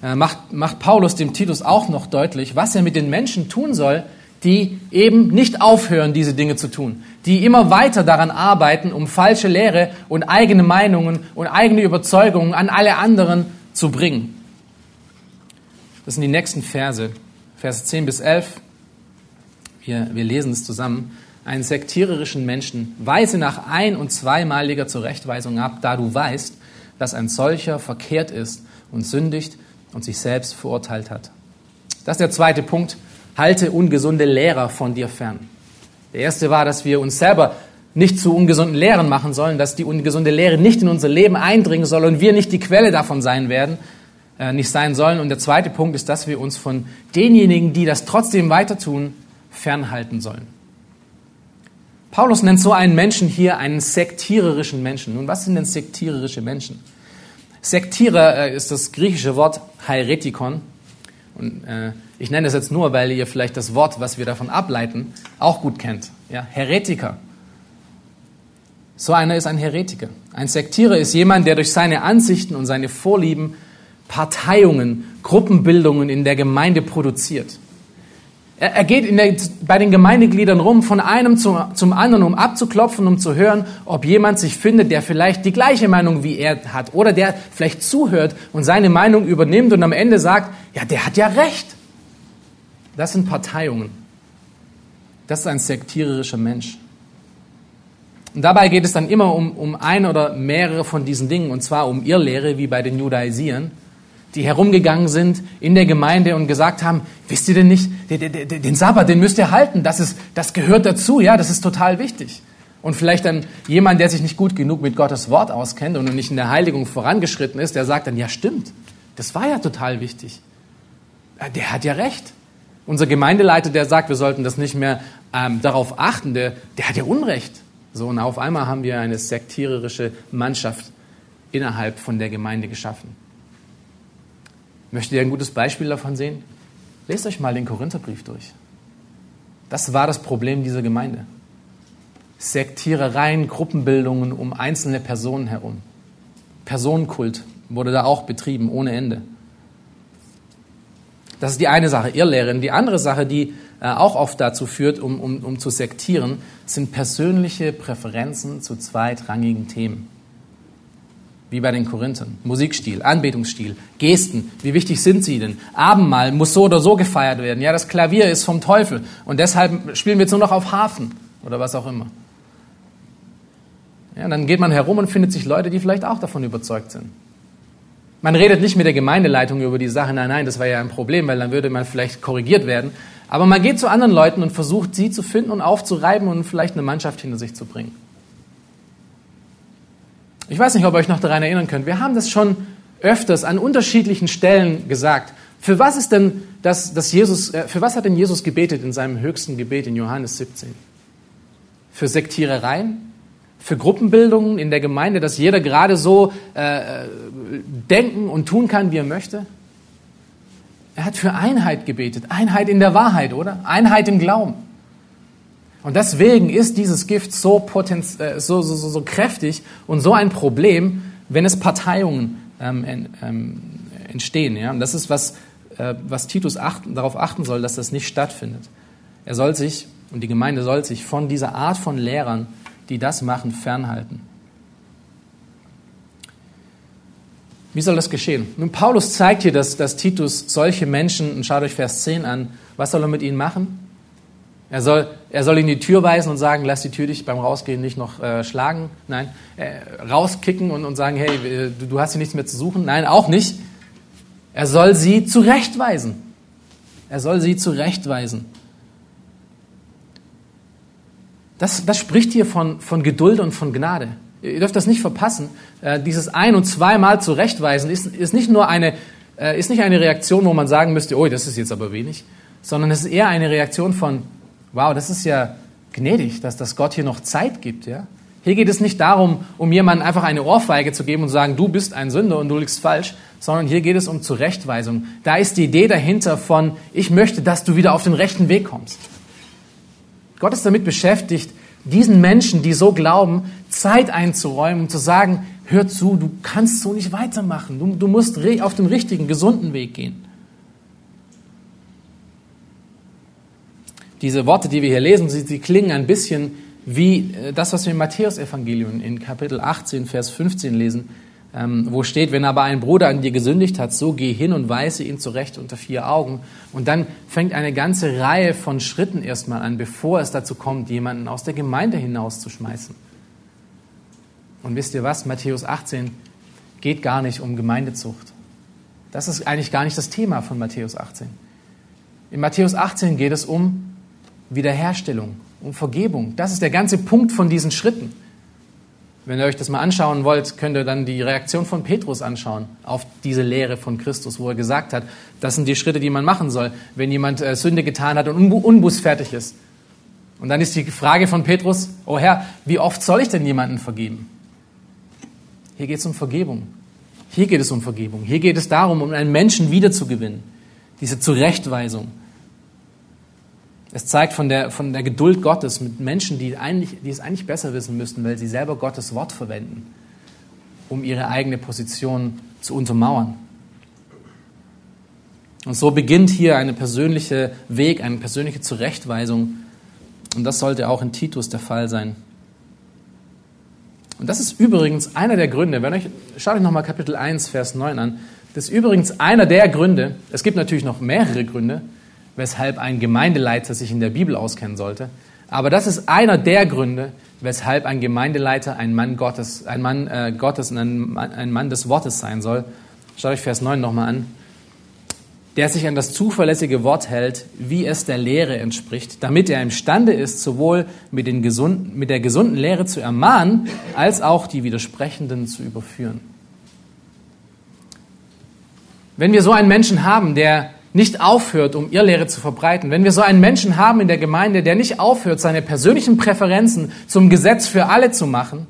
äh, macht, macht Paulus dem Titus auch noch deutlich, was er mit den Menschen tun soll, die eben nicht aufhören, diese Dinge zu tun, die immer weiter daran arbeiten, um falsche Lehre und eigene Meinungen und eigene Überzeugungen an alle anderen zu bringen. Das sind die nächsten Verse, Verse 10 bis 11. Wir, wir lesen es zusammen. Einen sektiererischen Menschen weise nach ein- und zweimaliger Zurechtweisung ab, da du weißt, dass ein solcher verkehrt ist und sündigt und sich selbst verurteilt hat. Das ist der zweite Punkt. Halte ungesunde Lehrer von dir fern. Der erste war, dass wir uns selber nicht zu ungesunden Lehren machen sollen, dass die ungesunde Lehre nicht in unser Leben eindringen soll und wir nicht die Quelle davon sein werden, äh, nicht sein sollen. Und der zweite Punkt ist, dass wir uns von denjenigen, die das trotzdem weiter tun, fernhalten sollen. Paulus nennt so einen Menschen hier einen sektiererischen Menschen. Nun, was sind denn sektiererische Menschen? Sektierer äh, ist das griechische Wort Heretikon. Und äh, ich nenne das jetzt nur, weil ihr vielleicht das Wort, was wir davon ableiten, auch gut kennt. Ja, Heretiker. So einer ist ein Heretiker. Ein Sektierer ist jemand, der durch seine Ansichten und seine Vorlieben Parteiungen, Gruppenbildungen in der Gemeinde produziert. Er, geht der, bei den Gemeindegliedern rum, von einem zum, zum anderen, um abzuklopfen, um zu hören, ob jemand sich findet, der vielleicht die gleiche Meinung wie er hat oder der vielleicht zuhört und seine Meinung übernimmt und am Ende sagt, ja, der hat ja recht. Das sind Parteiungen. Das ist ein sektiererischer Mensch. Und dabei geht es dann immer um, um ein oder mehrere von diesen Dingen, und zwar um Irrlehre, wie bei den Judaisieren, die herumgegangen sind in der Gemeinde und gesagt haben, wisst ihr denn nicht, den, den Sabbat, den müsst ihr halten, das, ist, das gehört dazu, ja, das ist total wichtig. Und vielleicht dann jemand, der sich nicht gut genug mit Gottes Wort auskennt und nicht in der Heiligung vorangeschritten ist, der sagt dann, ja stimmt, das war ja total wichtig. Der hat ja recht. Unser Gemeindeleiter, der sagt, wir sollten das nicht mehr ähm, darauf achten, der, der hat ja Unrecht. So, und auf einmal haben wir eine sektiererische Mannschaft innerhalb von der Gemeinde geschaffen. Möchtet ihr ein gutes Beispiel davon sehen? Lest euch mal den Korintherbrief durch. Das war das Problem dieser Gemeinde. Sektierereien, Gruppenbildungen um einzelne Personen herum. Personenkult wurde da auch betrieben, ohne Ende. Das ist die eine Sache, Irrlehre. die andere Sache, die äh, auch oft dazu führt, um, um, um zu sektieren, sind persönliche Präferenzen zu zweitrangigen Themen. Wie bei den Korinthern. Musikstil, Anbetungsstil, Gesten. Wie wichtig sind sie denn? Abendmahl muss so oder so gefeiert werden. Ja, das Klavier ist vom Teufel. Und deshalb spielen wir jetzt nur noch auf Hafen oder was auch immer. Ja, dann geht man herum und findet sich Leute, die vielleicht auch davon überzeugt sind. Man redet nicht mit der Gemeindeleitung über die Sache, nein, nein, das wäre ja ein Problem, weil dann würde man vielleicht korrigiert werden. Aber man geht zu anderen Leuten und versucht, sie zu finden und aufzureiben und vielleicht eine Mannschaft hinter sich zu bringen. Ich weiß nicht, ob ihr euch noch daran erinnern könnt. Wir haben das schon öfters an unterschiedlichen Stellen gesagt. Für was ist denn das, das Jesus, äh, für was hat denn Jesus gebetet in seinem höchsten Gebet in Johannes 17? Für Sektierereien? für Gruppenbildungen in der Gemeinde, dass jeder gerade so äh, denken und tun kann, wie er möchte? Er hat für Einheit gebetet. Einheit in der Wahrheit, oder? Einheit im Glauben. Und deswegen ist dieses Gift äh, so, so, so, so kräftig und so ein Problem, wenn es Parteiungen ähm, ähm, entstehen. Ja? Und das ist, was, äh, was Titus achten, darauf achten soll, dass das nicht stattfindet. Er soll sich, und die Gemeinde soll sich von dieser Art von Lehrern die das machen, fernhalten. Wie soll das geschehen? Nun, Paulus zeigt hier, dass, dass Titus solche Menschen, und schaut euch Vers 10 an, was soll er mit ihnen machen? Er soll, er soll ihnen die Tür weisen und sagen, lass die Tür dich beim Rausgehen nicht noch äh, schlagen. Nein, äh, rauskicken und, und sagen, hey, äh, du, du hast hier nichts mehr zu suchen. Nein, auch nicht. Er soll sie zurechtweisen. Er soll sie zurechtweisen. Das, das spricht hier von, von Geduld und von Gnade. Ihr dürft das nicht verpassen. Äh, dieses ein- und zweimal zurechtweisen ist, ist nicht nur eine, äh, ist nicht eine Reaktion, wo man sagen müsste, oh, das ist jetzt aber wenig, sondern es ist eher eine Reaktion von, wow, das ist ja gnädig, dass das Gott hier noch Zeit gibt. Ja? Hier geht es nicht darum, um jemandem einfach eine Ohrfeige zu geben und zu sagen, du bist ein Sünder und du liegst falsch, sondern hier geht es um Zurechtweisung. Da ist die Idee dahinter von, ich möchte, dass du wieder auf den rechten Weg kommst. Gott ist damit beschäftigt, diesen Menschen, die so glauben, Zeit einzuräumen und zu sagen, hör zu, du kannst so nicht weitermachen. Du, du musst auf den richtigen, gesunden Weg gehen. Diese Worte, die wir hier lesen, sie, sie klingen ein bisschen wie äh, das, was wir im Matthäus-Evangelium in Kapitel 18, Vers 15 lesen, ähm, wo steht, wenn aber ein Bruder an dir gesündigt hat, so geh hin und weise ihn zurecht unter vier Augen. Und dann fängt eine ganze Reihe von Schritten erstmal an, bevor es dazu kommt, jemanden aus der Gemeinde hinauszuschmeißen. Und wisst ihr was? Matthäus 18 geht gar nicht um Gemeindezucht. Das ist eigentlich gar nicht das Thema von Matthäus 18. In Matthäus 18 geht es um Wiederherstellung, um Vergebung. Das ist der ganze Punkt von diesen Schritten. Wenn ihr euch das mal anschauen wollt, könnt ihr dann die Reaktion von Petrus anschauen auf diese Lehre von Christus, wo er gesagt hat, das sind die Schritte, die man machen soll, wenn jemand äh, Sünde getan hat und unbußfertig ist. Und dann ist die Frage von Petrus, oh Herr, wie oft soll ich denn jemanden vergeben? Hier geht es um Vergebung. Hier geht es um Vergebung. Hier geht es darum, um einen Menschen wiederzugewinnen. Diese Zurechtweisung. Es zeigt von der, von der Geduld Gottes mit Menschen, die, eigentlich, die es eigentlich besser wissen müssten, weil sie selber Gottes Wort verwenden, um ihre eigene Position zu untermauern. Und so beginnt hier eine persönliche Weg, eine persönliche Zurechtweisung. Und das sollte auch in Titus der Fall sein. Und das ist übrigens einer der Gründe, wenn euch, schaut euch nochmal Kapitel 1, Vers 9 an. Das ist übrigens einer der Gründe, es gibt natürlich noch mehrere Gründe, weshalb ein Gemeindeleiter sich in der Bibel auskennen sollte. Aber das ist einer der Gründe, weshalb ein Gemeindeleiter ein Mann Gottes, ein Mann äh, Gottes und ein, ein Mann des Wortes sein soll. Schaut euch Vers 9 nochmal an der sich an das zuverlässige Wort hält, wie es der Lehre entspricht, damit er imstande ist, sowohl mit, den gesunden, mit der gesunden Lehre zu ermahnen, als auch die Widersprechenden zu überführen. Wenn wir so einen Menschen haben, der nicht aufhört, um ihr Lehre zu verbreiten, wenn wir so einen Menschen haben in der Gemeinde, der nicht aufhört, seine persönlichen Präferenzen zum Gesetz für alle zu machen,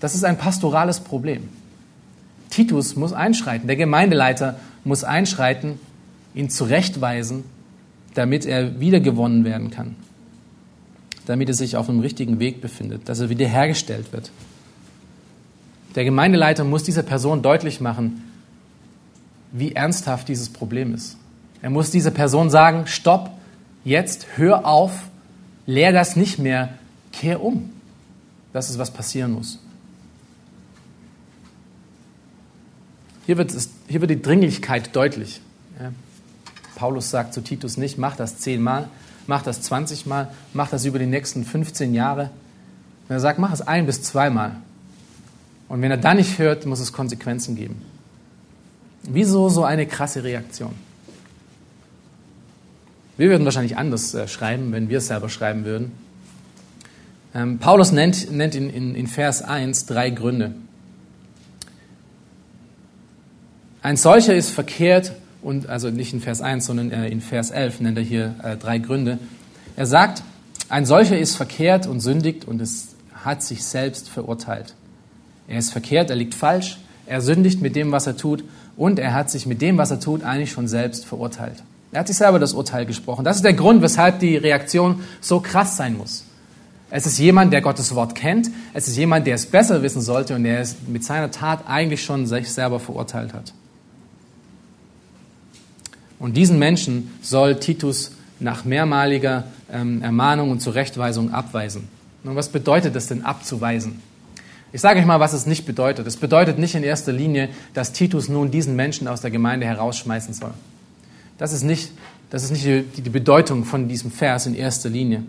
das ist ein pastorales Problem. Titus muss einschreiten, der Gemeindeleiter muss einschreiten, ihn zurechtweisen, damit er wiedergewonnen werden kann, damit er sich auf dem richtigen Weg befindet, dass er wiederhergestellt wird. Der Gemeindeleiter muss dieser Person deutlich machen, wie ernsthaft dieses Problem ist. Er muss dieser Person sagen, stopp, jetzt hör auf, lehr das nicht mehr, kehr um. Das ist, was passieren muss. Hier wird, es, hier wird die Dringlichkeit deutlich. Ja. Paulus sagt zu Titus nicht, mach das zehnmal, mach das zwanzigmal, mach das über die nächsten 15 Jahre. Er sagt, mach es ein bis zweimal. Und wenn er dann nicht hört, muss es Konsequenzen geben. Wieso so eine krasse Reaktion? Wir würden wahrscheinlich anders äh, schreiben, wenn wir es selber schreiben würden. Ähm, Paulus nennt, nennt in, in, in Vers 1 drei Gründe. Ein solcher ist verkehrt und also nicht in Vers 1, sondern in Vers 11 nennt er hier äh, drei Gründe. Er sagt, ein solcher ist verkehrt und sündigt und es hat sich selbst verurteilt. Er ist verkehrt, er liegt falsch, er sündigt mit dem, was er tut und er hat sich mit dem, was er tut, eigentlich schon selbst verurteilt. Er hat sich selber das Urteil gesprochen. Das ist der Grund, weshalb die Reaktion so krass sein muss. Es ist jemand, der Gottes Wort kennt. Es ist jemand, der es besser wissen sollte und der es mit seiner Tat eigentlich schon sich selber verurteilt hat. Und diesen Menschen soll Titus nach mehrmaliger ähm, Ermahnung und Zurechtweisung abweisen. Und was bedeutet es denn abzuweisen? Ich sage euch mal, was es nicht bedeutet. Es bedeutet nicht in erster Linie, dass Titus nun diesen Menschen aus der Gemeinde herausschmeißen soll. Das ist nicht, das ist nicht die, die Bedeutung von diesem Vers in erster Linie.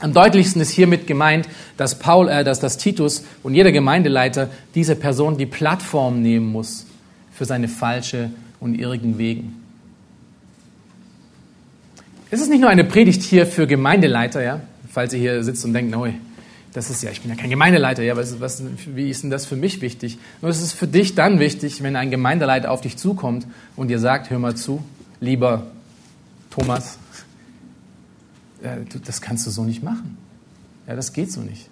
Am deutlichsten ist hiermit gemeint, dass, Paul, äh, dass, dass Titus und jeder Gemeindeleiter diese Person die Plattform nehmen muss für seine falsche und irrigen Wegen. Es ist nicht nur eine Predigt hier für Gemeindeleiter, ja, falls ihr hier sitzt und denkt, oh, das ist ja, ich bin ja kein Gemeindeleiter, ja, was, was, wie ist denn das für mich wichtig? Nur es ist für dich dann wichtig, wenn ein Gemeindeleiter auf dich zukommt und dir sagt, hör mal zu, lieber Thomas, ja, du, das kannst du so nicht machen. Ja, das geht so nicht.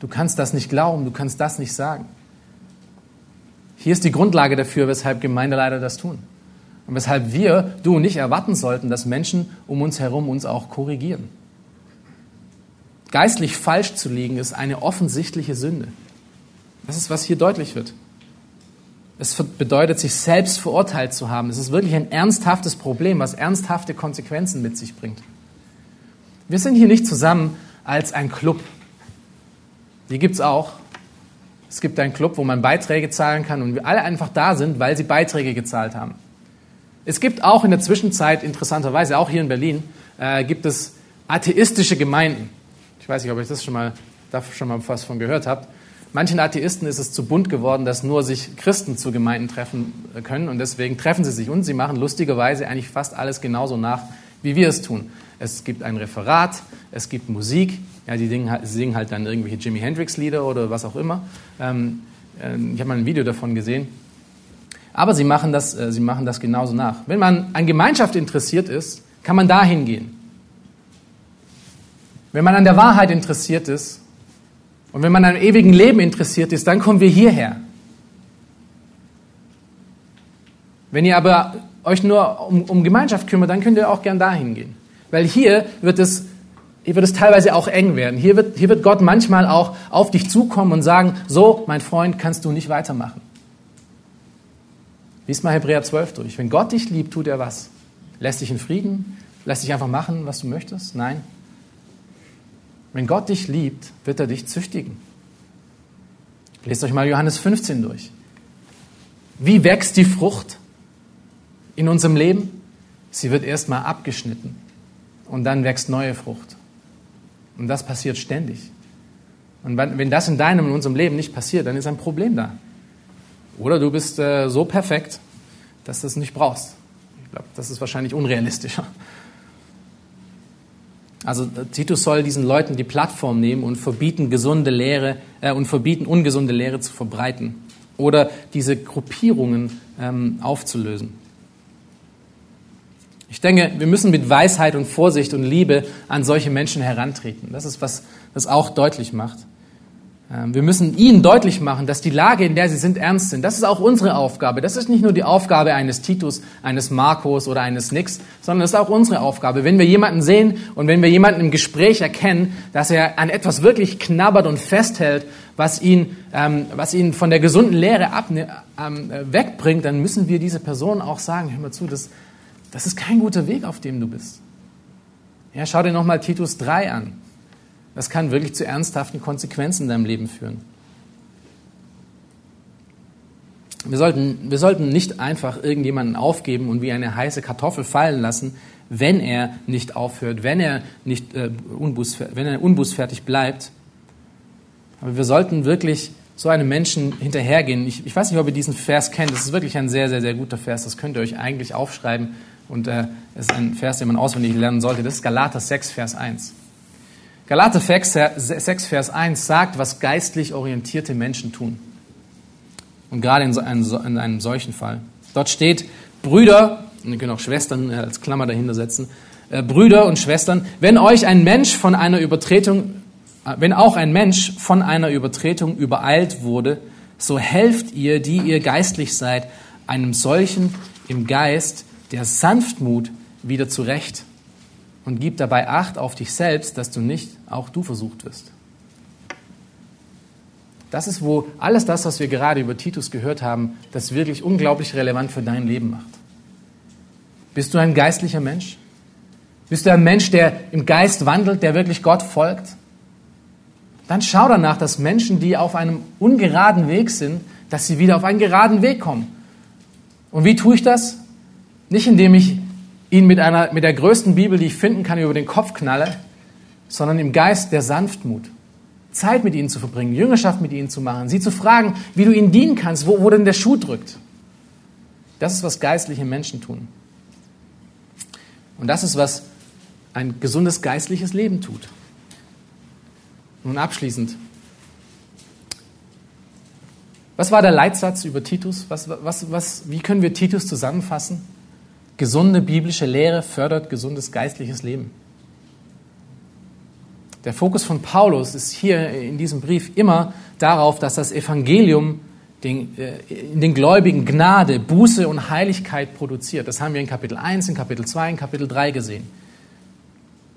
Du kannst das nicht glauben, du kannst das nicht sagen. Hier ist die Grundlage dafür, weshalb Gemeindeleiter das tun. Und weshalb wir, du und ich, erwarten sollten, dass Menschen um uns herum uns auch korrigieren. Geistlich falsch zu liegen ist eine offensichtliche Sünde. Das ist, was hier deutlich wird. Es bedeutet, sich selbst verurteilt zu haben. Es ist wirklich ein ernsthaftes Problem, was ernsthafte Konsequenzen mit sich bringt. Wir sind hier nicht zusammen als ein Club. Die gibt es auch. Es gibt einen Club, wo man Beiträge zahlen kann und wir alle einfach da sind, weil sie Beiträge gezahlt haben. Es gibt auch in der Zwischenzeit, interessanterweise auch hier in Berlin, äh, gibt es atheistische Gemeinden. Ich weiß nicht, ob ich das schon mal, da schon mal was von gehört habt. Manchen Atheisten ist es zu bunt geworden, dass nur sich Christen zu Gemeinden treffen können und deswegen treffen sie sich und sie machen lustigerweise eigentlich fast alles genauso nach, wie wir es tun. Es gibt ein Referat, es gibt Musik, ja, die singen halt dann irgendwelche Jimi Hendrix-Lieder oder was auch immer. Ähm, äh, ich habe mal ein Video davon gesehen. Aber sie machen, das, äh, sie machen das genauso nach. Wenn man an Gemeinschaft interessiert ist, kann man dahin gehen. Wenn man an der Wahrheit interessiert ist und wenn man an ewigen Leben interessiert ist, dann kommen wir hierher. Wenn ihr aber euch nur um, um Gemeinschaft kümmert, dann könnt ihr auch gern dahin gehen. Weil hier wird es, hier wird es teilweise auch eng werden. Hier wird, hier wird Gott manchmal auch auf dich zukommen und sagen, so, mein Freund, kannst du nicht weitermachen. Lies mal Hebräer 12 durch. Wenn Gott dich liebt, tut er was? Lässt dich in Frieden? Lässt dich einfach machen, was du möchtest? Nein. Wenn Gott dich liebt, wird er dich züchtigen. Lest euch mal Johannes 15 durch. Wie wächst die Frucht in unserem Leben? Sie wird erstmal abgeschnitten und dann wächst neue Frucht. Und das passiert ständig. Und wenn das in deinem und unserem Leben nicht passiert, dann ist ein Problem da. Oder du bist äh, so perfekt, dass du es nicht brauchst. Ich glaube, das ist wahrscheinlich unrealistischer. Also äh, Titus soll diesen Leuten die Plattform nehmen und verbieten gesunde Lehre äh, und verbieten ungesunde Lehre zu verbreiten oder diese Gruppierungen ähm, aufzulösen. Ich denke, wir müssen mit Weisheit und Vorsicht und Liebe an solche Menschen herantreten. Das ist was, das auch deutlich macht. Ähm, wir müssen ihnen deutlich machen, dass die Lage, in der sie sind, ernst sind. Das ist auch unsere Aufgabe. Das ist nicht nur die Aufgabe eines Titus, eines Markus oder eines Nix, sondern das ist auch unsere Aufgabe. Wenn wir jemanden sehen und wenn wir jemanden im Gespräch erkennen, dass er an etwas wirklich knabbert und festhält, was ihn, ähm, was ihn von der gesunden Lehre ab, ähm, wegbringt, dann müssen wir diese Person auch sagen, hör mal zu, das, das ist kein guter Weg, auf dem du bist. Ja, schau dir nochmal Titus 3 an. Das kann wirklich zu ernsthaften Konsequenzen in deinem Leben führen. Wir sollten, wir sollten nicht einfach irgendjemanden aufgeben und wie eine heiße Kartoffel fallen lassen, wenn er nicht aufhört, wenn er nicht äh, unbuß, wenn er unbußfertig bleibt. Aber wir sollten wirklich so einem Menschen hinterhergehen. Ich, ich weiß nicht, ob ihr diesen Vers kennt. Das ist wirklich ein sehr, sehr, sehr guter Vers. Das könnt ihr euch eigentlich aufschreiben. Und äh, es ist ein Vers, den man auswendig lernen sollte. Das ist Galater 6, Vers 1. Galater 6, Vers 1 sagt, was geistlich orientierte Menschen tun. Und gerade in einem, solchen Fall. Dort steht, Brüder, und wir können auch Schwestern äh, als Klammer dahinter setzen, äh, Brüder und Schwestern, wenn euch ein Mensch von einer Übertretung, äh, wenn auch ein Mensch von einer Übertretung übereilt wurde, so helft ihr, die ihr geistlich seid, einem solchen im Geist der Sanftmut wieder zurecht und gib dabei Acht auf dich selbst, dass du nicht auch du versucht wirst. Das ist, wo alles das, was wir gerade über Titus gehört haben, das wirklich unglaublich relevant für dein Leben macht. Bist du ein geistlicher Mensch? Bist du ein Mensch, der im Geist wandelt, der wirklich Gott folgt? Dann schau danach, dass Menschen, die auf einem ungeraden Weg sind, dass sie wieder auf einen geraden Weg kommen. Und wie tue ich das? Nicht indem ich ihn mit, einer, mit der größten Bibel, die ich finden kann, über den Kopf knalle, sondern im Geist der Sanftmut. Zeit mit ihnen zu verbringen, Jüngerschaft mit ihnen zu machen, sie zu fragen, wie du ihnen dienen kannst, wo, wo denn der Schuh drückt. Das ist, was geistliche Menschen tun. Und das ist, was ein gesundes geistliches Leben tut. Nun abschließend. Was war der Leitsatz über Titus? Was, was, was, wie können wir Titus zusammenfassen? Gesunde biblische Lehre fördert gesundes geistliches Leben. Der Fokus von Paulus ist hier in diesem Brief immer darauf, dass das Evangelium den, äh, in den Gläubigen Gnade, Buße und Heiligkeit produziert. Das haben wir in Kapitel 1, in Kapitel 2, in Kapitel 3 gesehen.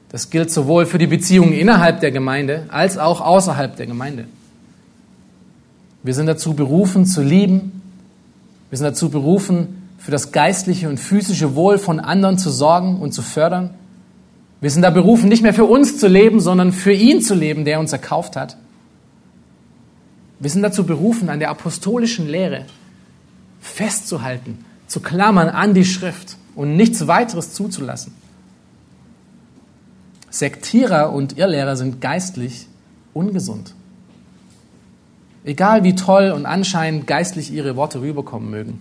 Das gilt sowohl für die Beziehungen innerhalb der Gemeinde als auch außerhalb der Gemeinde. Wir sind dazu berufen zu lieben. Wir sind dazu berufen, für das geistliche und physische Wohl von anderen zu sorgen und zu fördern. Wir sind da berufen, nicht mehr für uns zu leben, sondern für ihn zu leben, der uns erkauft hat. Wir sind dazu berufen, an der apostolischen Lehre festzuhalten, zu klammern an die Schrift und nichts weiteres zuzulassen. Sektierer und Irrlehrer sind geistlich ungesund. Egal wie toll und anscheinend geistlich ihre Worte rüberkommen mögen.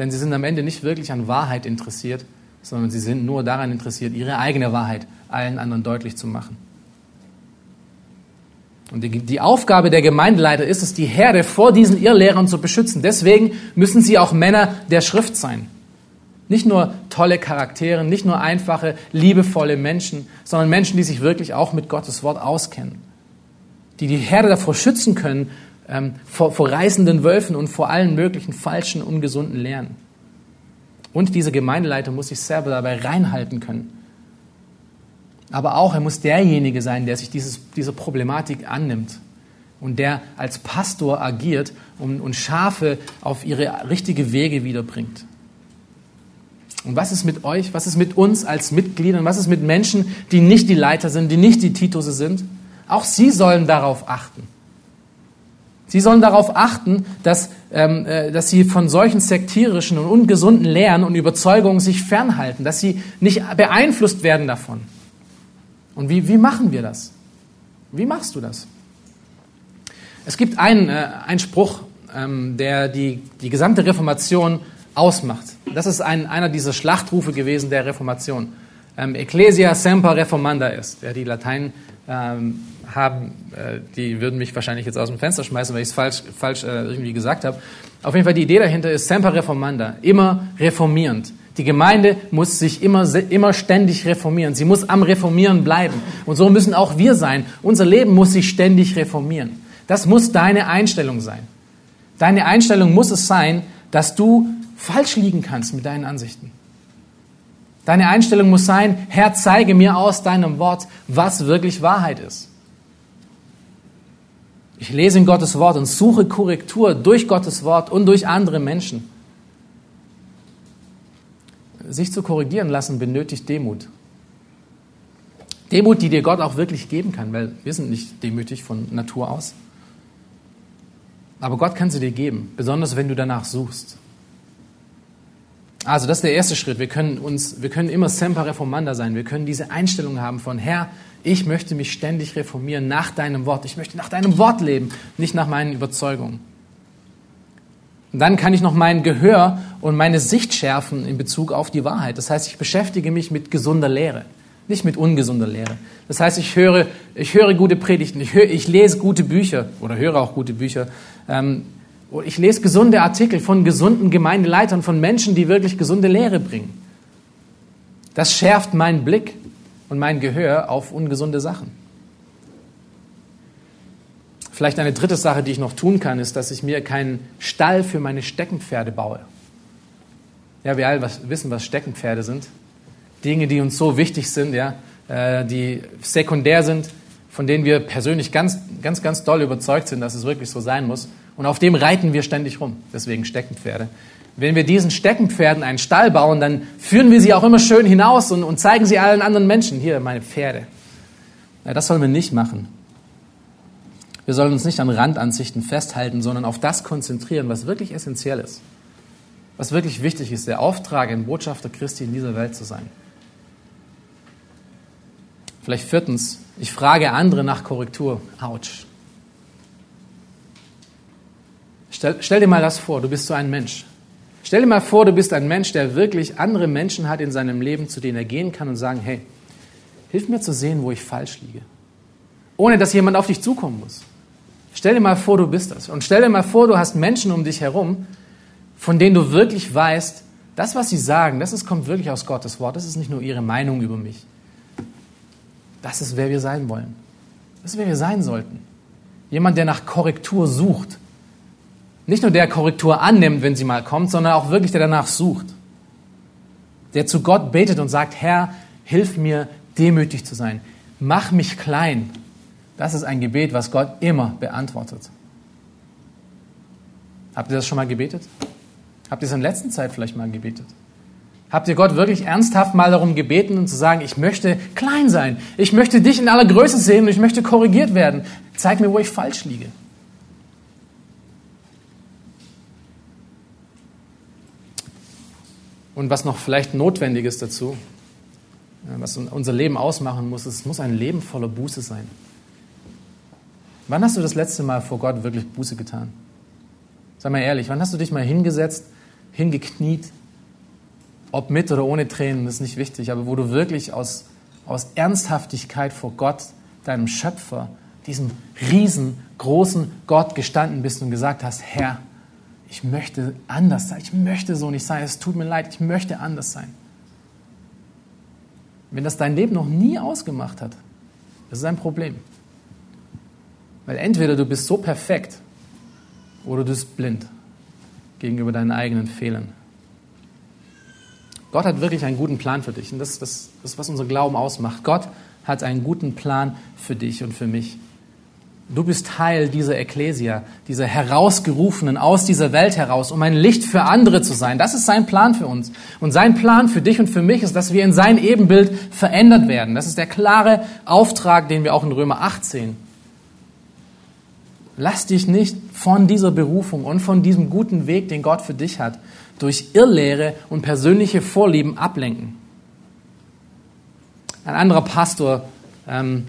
Denn sie sind am Ende nicht wirklich an Wahrheit interessiert, sondern sie sind nur daran interessiert, ihre eigene Wahrheit allen anderen deutlich zu machen. Und die, die, Aufgabe der Gemeindeleiter ist es, die Herde vor diesen Irrlehrern zu beschützen. Deswegen müssen sie auch Männer der Schrift sein. Nicht nur tolle Charaktere, nicht nur einfache, liebevolle Menschen, sondern Menschen, die sich wirklich auch mit Gottes Wort auskennen. Die die Herde davor schützen können, ähm, vor, vor reißenden Wölfen und vor allen möglichen falschen, ungesunden Lehren. Und dieser Gemeindeleiter muss sich selber dabei reinhalten können. Aber auch er muss derjenige sein, der sich dieses, dieser Problematik annimmt und der als Pastor agiert und, und Schafe auf ihre richtige Wege wiederbringt. Und was ist mit euch? Was ist mit uns als Mitgliedern? Was ist mit Menschen, die nicht die Leiter sind, die nicht die Titusse sind? Auch sie sollen darauf achten. Sie sollen darauf achten, dass, ähm, äh, dass sie von solchen sektierischen und ungesunden Lehren und Überzeugungen sich fernhalten, dass sie nicht beeinflusst werden davon. Und wie, wie machen wir das? Wie machst du das? Es gibt einen, äh, einen Spruch, ähm, der die, die gesamte Reformation ausmacht. Das ist ein, einer dieser Schlachtrufe gewesen der Reformation. Ähm, Ecclesia semper reformanda ist. Wer die Latein ähm, haben, äh, die würden mich wahrscheinlich jetzt aus dem Fenster schmeißen, weil ich es falsch, falsch äh, irgendwie gesagt habe. Auf jeden Fall die Idee dahinter ist semper reformanda, immer reformierend. Die Gemeinde muss sich immer, immer ständig reformieren. Sie muss am Reformieren bleiben. Und so müssen auch wir sein. Unser Leben muss sich ständig reformieren. Das muss deine Einstellung sein. Deine Einstellung muss es sein, dass du falsch liegen kannst mit deinen Ansichten. Deine Einstellung muss sein, Herr, zeige mir aus deinem Wort, was wirklich Wahrheit ist. Ich lese in Gottes Wort und suche Korrektur durch Gottes Wort und durch andere Menschen. Sich zu korrigieren lassen benötigt Demut. Demut, die dir Gott auch wirklich geben kann, weil wir sind nicht demütig von Natur aus. Aber Gott kann sie dir geben, besonders wenn du danach suchst. Also das ist der erste Schritt. Wir können uns, wir können immer semper reformanda sein. Wir können diese Einstellung haben von Herr, ich möchte mich ständig reformieren nach deinem Wort. Ich möchte nach deinem Wort leben, nicht nach meinen Überzeugungen. Und dann kann ich noch mein Gehör und meine Sicht schärfen in Bezug auf die Wahrheit. Das heißt, ich beschäftige mich mit gesunder Lehre, nicht mit ungesunder Lehre. Das heißt, ich höre, ich höre gute Predigten, ich, höre, ich lese gute Bücher oder höre auch gute Bücher. Ähm, ich lese gesunde Artikel von gesunden Gemeindeleitern, von Menschen, die wirklich gesunde Lehre bringen. Das schärft meinen Blick und mein Gehör auf ungesunde Sachen. Vielleicht eine dritte Sache, die ich noch tun kann, ist, dass ich mir keinen Stall für meine Steckenpferde baue. Ja, wir alle wissen, was Steckenpferde sind. Dinge, die uns so wichtig sind, ja, äh, die sekundär sind, von denen wir persönlich ganz, ganz, ganz doll überzeugt sind, dass es wirklich so sein muss. Und auf dem reiten wir ständig rum. Deswegen Steckenpferde. Wenn wir diesen Steckenpferden einen Stall bauen, dann führen wir sie auch immer schön hinaus und, und zeigen sie allen anderen Menschen. Hier, meine Pferde. Ja, das sollen wir nicht machen. Wir sollen uns nicht an Randansichten festhalten, sondern auf das konzentrieren, was wirklich essentiell ist. Was wirklich wichtig ist, der Auftrag, ein Botschafter Christi in dieser Welt zu sein. Vielleicht viertens, ich frage andere nach Korrektur. Autsch. Stell, stell, dir mal das vor, du bist so ein Mensch. Stell dir mal vor, du bist ein Mensch, der wirklich andere Menschen hat in seinem Leben, zu denen er gehen kann und sagen, hey, hilf mir zu sehen, wo ich falsch liege. Ohne dass jemand auf dich zukommen muss. Stell dir mal vor, du bist das. Und stell dir mal vor, du hast Menschen um dich herum, von denen du wirklich weißt, das, was sie sagen, das ist, kommt wirklich aus Gottes Wort. Das ist nicht nur ihre Meinung über mich. Das ist, wer wir sein wollen. Das ist, wer wir sein sollten. Jemand, der nach Korrektur sucht. Nicht nur der Korrektur annimmt, wenn sie mal kommt, sondern auch wirklich der danach sucht. Der zu Gott betet und sagt, Herr, hilf mir, demütig zu sein. Mach mich klein. Das ist ein Gebet, was Gott immer beantwortet. Habt ihr das schon mal gebetet? Habt ihr es in letzter Zeit vielleicht mal gebetet? Habt ihr Gott wirklich ernsthaft mal darum gebeten und zu sagen, ich möchte klein sein, ich möchte dich in aller Größe sehen und ich möchte korrigiert werden. Zeig mir, wo ich falsch liege. Und was noch vielleicht notwendig ist dazu, was unser Leben ausmachen muss, es muss ein Leben voller Buße sein. Wann hast du das letzte Mal vor Gott wirklich Buße getan? Sag mal ehrlich, wann hast du dich mal hingesetzt, hingekniet, ob mit oder ohne Tränen, das ist nicht wichtig, aber wo du wirklich aus, aus Ernsthaftigkeit vor Gott, deinem Schöpfer, diesem riesengroßen Gott gestanden bist und gesagt hast, Herr, ich möchte anders sein, ich möchte so nicht sein, es tut mir leid, ich möchte anders sein. Wenn das dein Leben noch nie ausgemacht hat, das ist ein Problem. Weil entweder du bist so perfekt oder du bist blind gegenüber deinen eigenen Fehlern. Gott hat wirklich einen guten Plan für dich. Und das, das, das ist, was unser Glauben ausmacht. Gott hat einen guten Plan für dich und für mich. Du bist Teil dieser Ekklesia, dieser Herausgerufenen aus dieser Welt heraus, um ein Licht für andere zu sein. Das ist sein Plan für uns. Und sein Plan für dich und für mich ist, dass wir in sein Ebenbild verändert werden. Das ist der klare Auftrag, den wir auch in Römer 8 sehen. Lass dich nicht von dieser Berufung und von diesem guten Weg, den Gott für dich hat, durch Irrlehre und persönliche Vorlieben ablenken. Ein anderer Pastor ähm,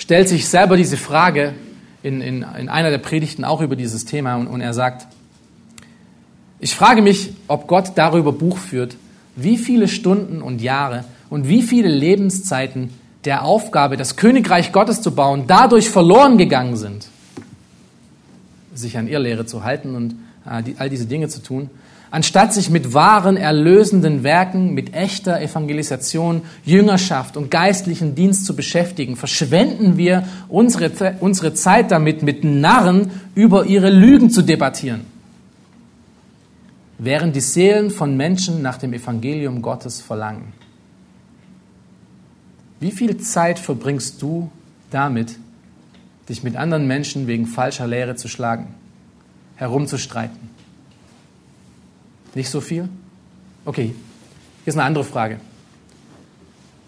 stellt sich selber diese Frage in, in, in einer der Predigten auch über dieses Thema und, und er sagt, ich frage mich, ob Gott darüber Buch führt, wie viele Stunden und Jahre und wie viele Lebenszeiten der Aufgabe, das Königreich Gottes zu bauen, dadurch verloren gegangen sind, sich an Irrlehre zu halten und äh, all diese Dinge zu tun anstatt sich mit wahren, erlösenden Werken, mit echter Evangelisation, Jüngerschaft und geistlichen Dienst zu beschäftigen, verschwenden wir unsere, unsere Zeit damit, mit Narren über ihre Lügen zu debattieren. Während die Seelen von Menschen nach dem Evangelium Gottes verlangen. Wie viel Zeit verbringst du damit, dich mit anderen Menschen wegen falscher Lehre zu schlagen, herumzustreiten? Nicht so viel? Okay, hier ist eine andere Frage.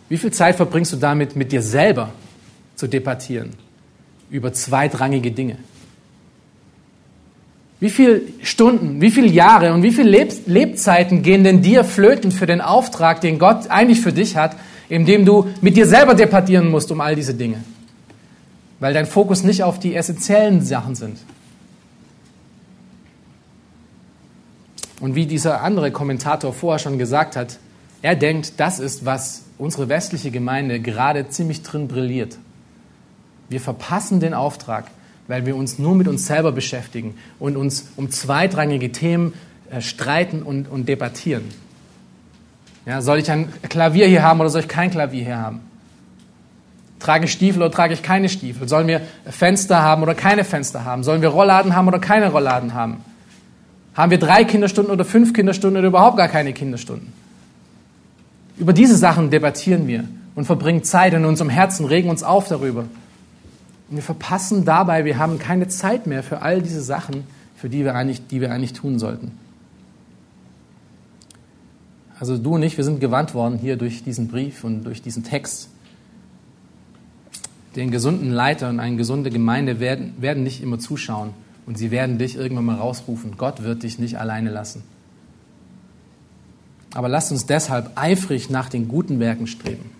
Wie viel Zeit verbringst du damit, mit dir selber zu debattieren über zweitrangige Dinge? Wie viele Stunden, wie viele Jahre und wie viele Leb Lebzeiten gehen denn dir flöten für den Auftrag, den Gott eigentlich für dich hat, indem du mit dir selber debattieren musst um all diese Dinge? Weil dein Fokus nicht auf die essentiellen Sachen sind. Und wie dieser andere Kommentator vorher schon gesagt hat, er denkt, das ist, was unsere westliche Gemeinde gerade ziemlich drin brilliert. Wir verpassen den Auftrag, weil wir uns nur mit uns selber beschäftigen und uns um zweitrangige Themen äh, streiten und, und debattieren. Ja, soll ich ein Klavier hier haben oder soll ich kein Klavier hier haben? Trage ich Stiefel oder trage ich keine Stiefel? Sollen wir Fenster haben oder keine Fenster haben? Sollen wir Rollladen haben oder keine Rollladen haben? Haben wir drei Kinderstunden oder fünf Kinderstunden oder überhaupt gar keine Kinderstunden? Über diese Sachen debattieren wir und verbringen Zeit in unserem Herzen, regen uns auf darüber. Und wir verpassen dabei, wir haben keine Zeit mehr für all diese Sachen, für die wir eigentlich, die wir eigentlich tun sollten. Also du und ich, wir sind gewandt worden hier durch diesen Brief und durch diesen Text. Den gesunden Leiter und eine gesunde Gemeinde werden, werden nicht immer zuschauen, und sie werden dich irgendwann mal rausrufen. Gott wird dich nicht alleine lassen. Aber lasst uns deshalb eifrig nach den guten Werken streben.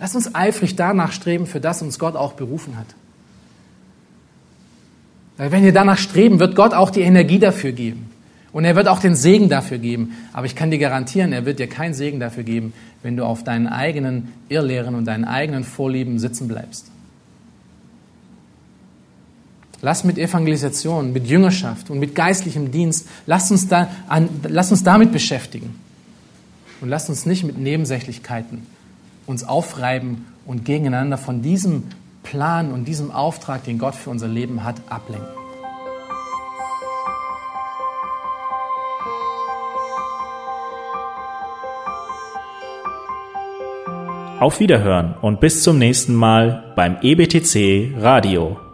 Lasst uns eifrig danach streben, für das uns Gott auch berufen hat. Weil wenn wir danach streben, wird Gott auch die Energie dafür geben. Und er wird auch den Segen dafür geben. Aber ich kann dir garantieren, er wird dir keinen Segen dafür geben, wenn du auf deinen eigenen Irrlehren und deinen eigenen Vorlieben sitzen bleibst. Lass mit Evangelisation, mit Jüngerschaft und mit geistlichem Dienst, lass uns, da an, lass uns damit beschäftigen. Und lass uns nicht mit Nebensächlichkeiten uns aufreiben und gegeneinander von diesem Plan und diesem Auftrag, den Gott für unser Leben hat, ablenken. Auf Wiederhören und bis zum nächsten Mal beim EBTC Radio.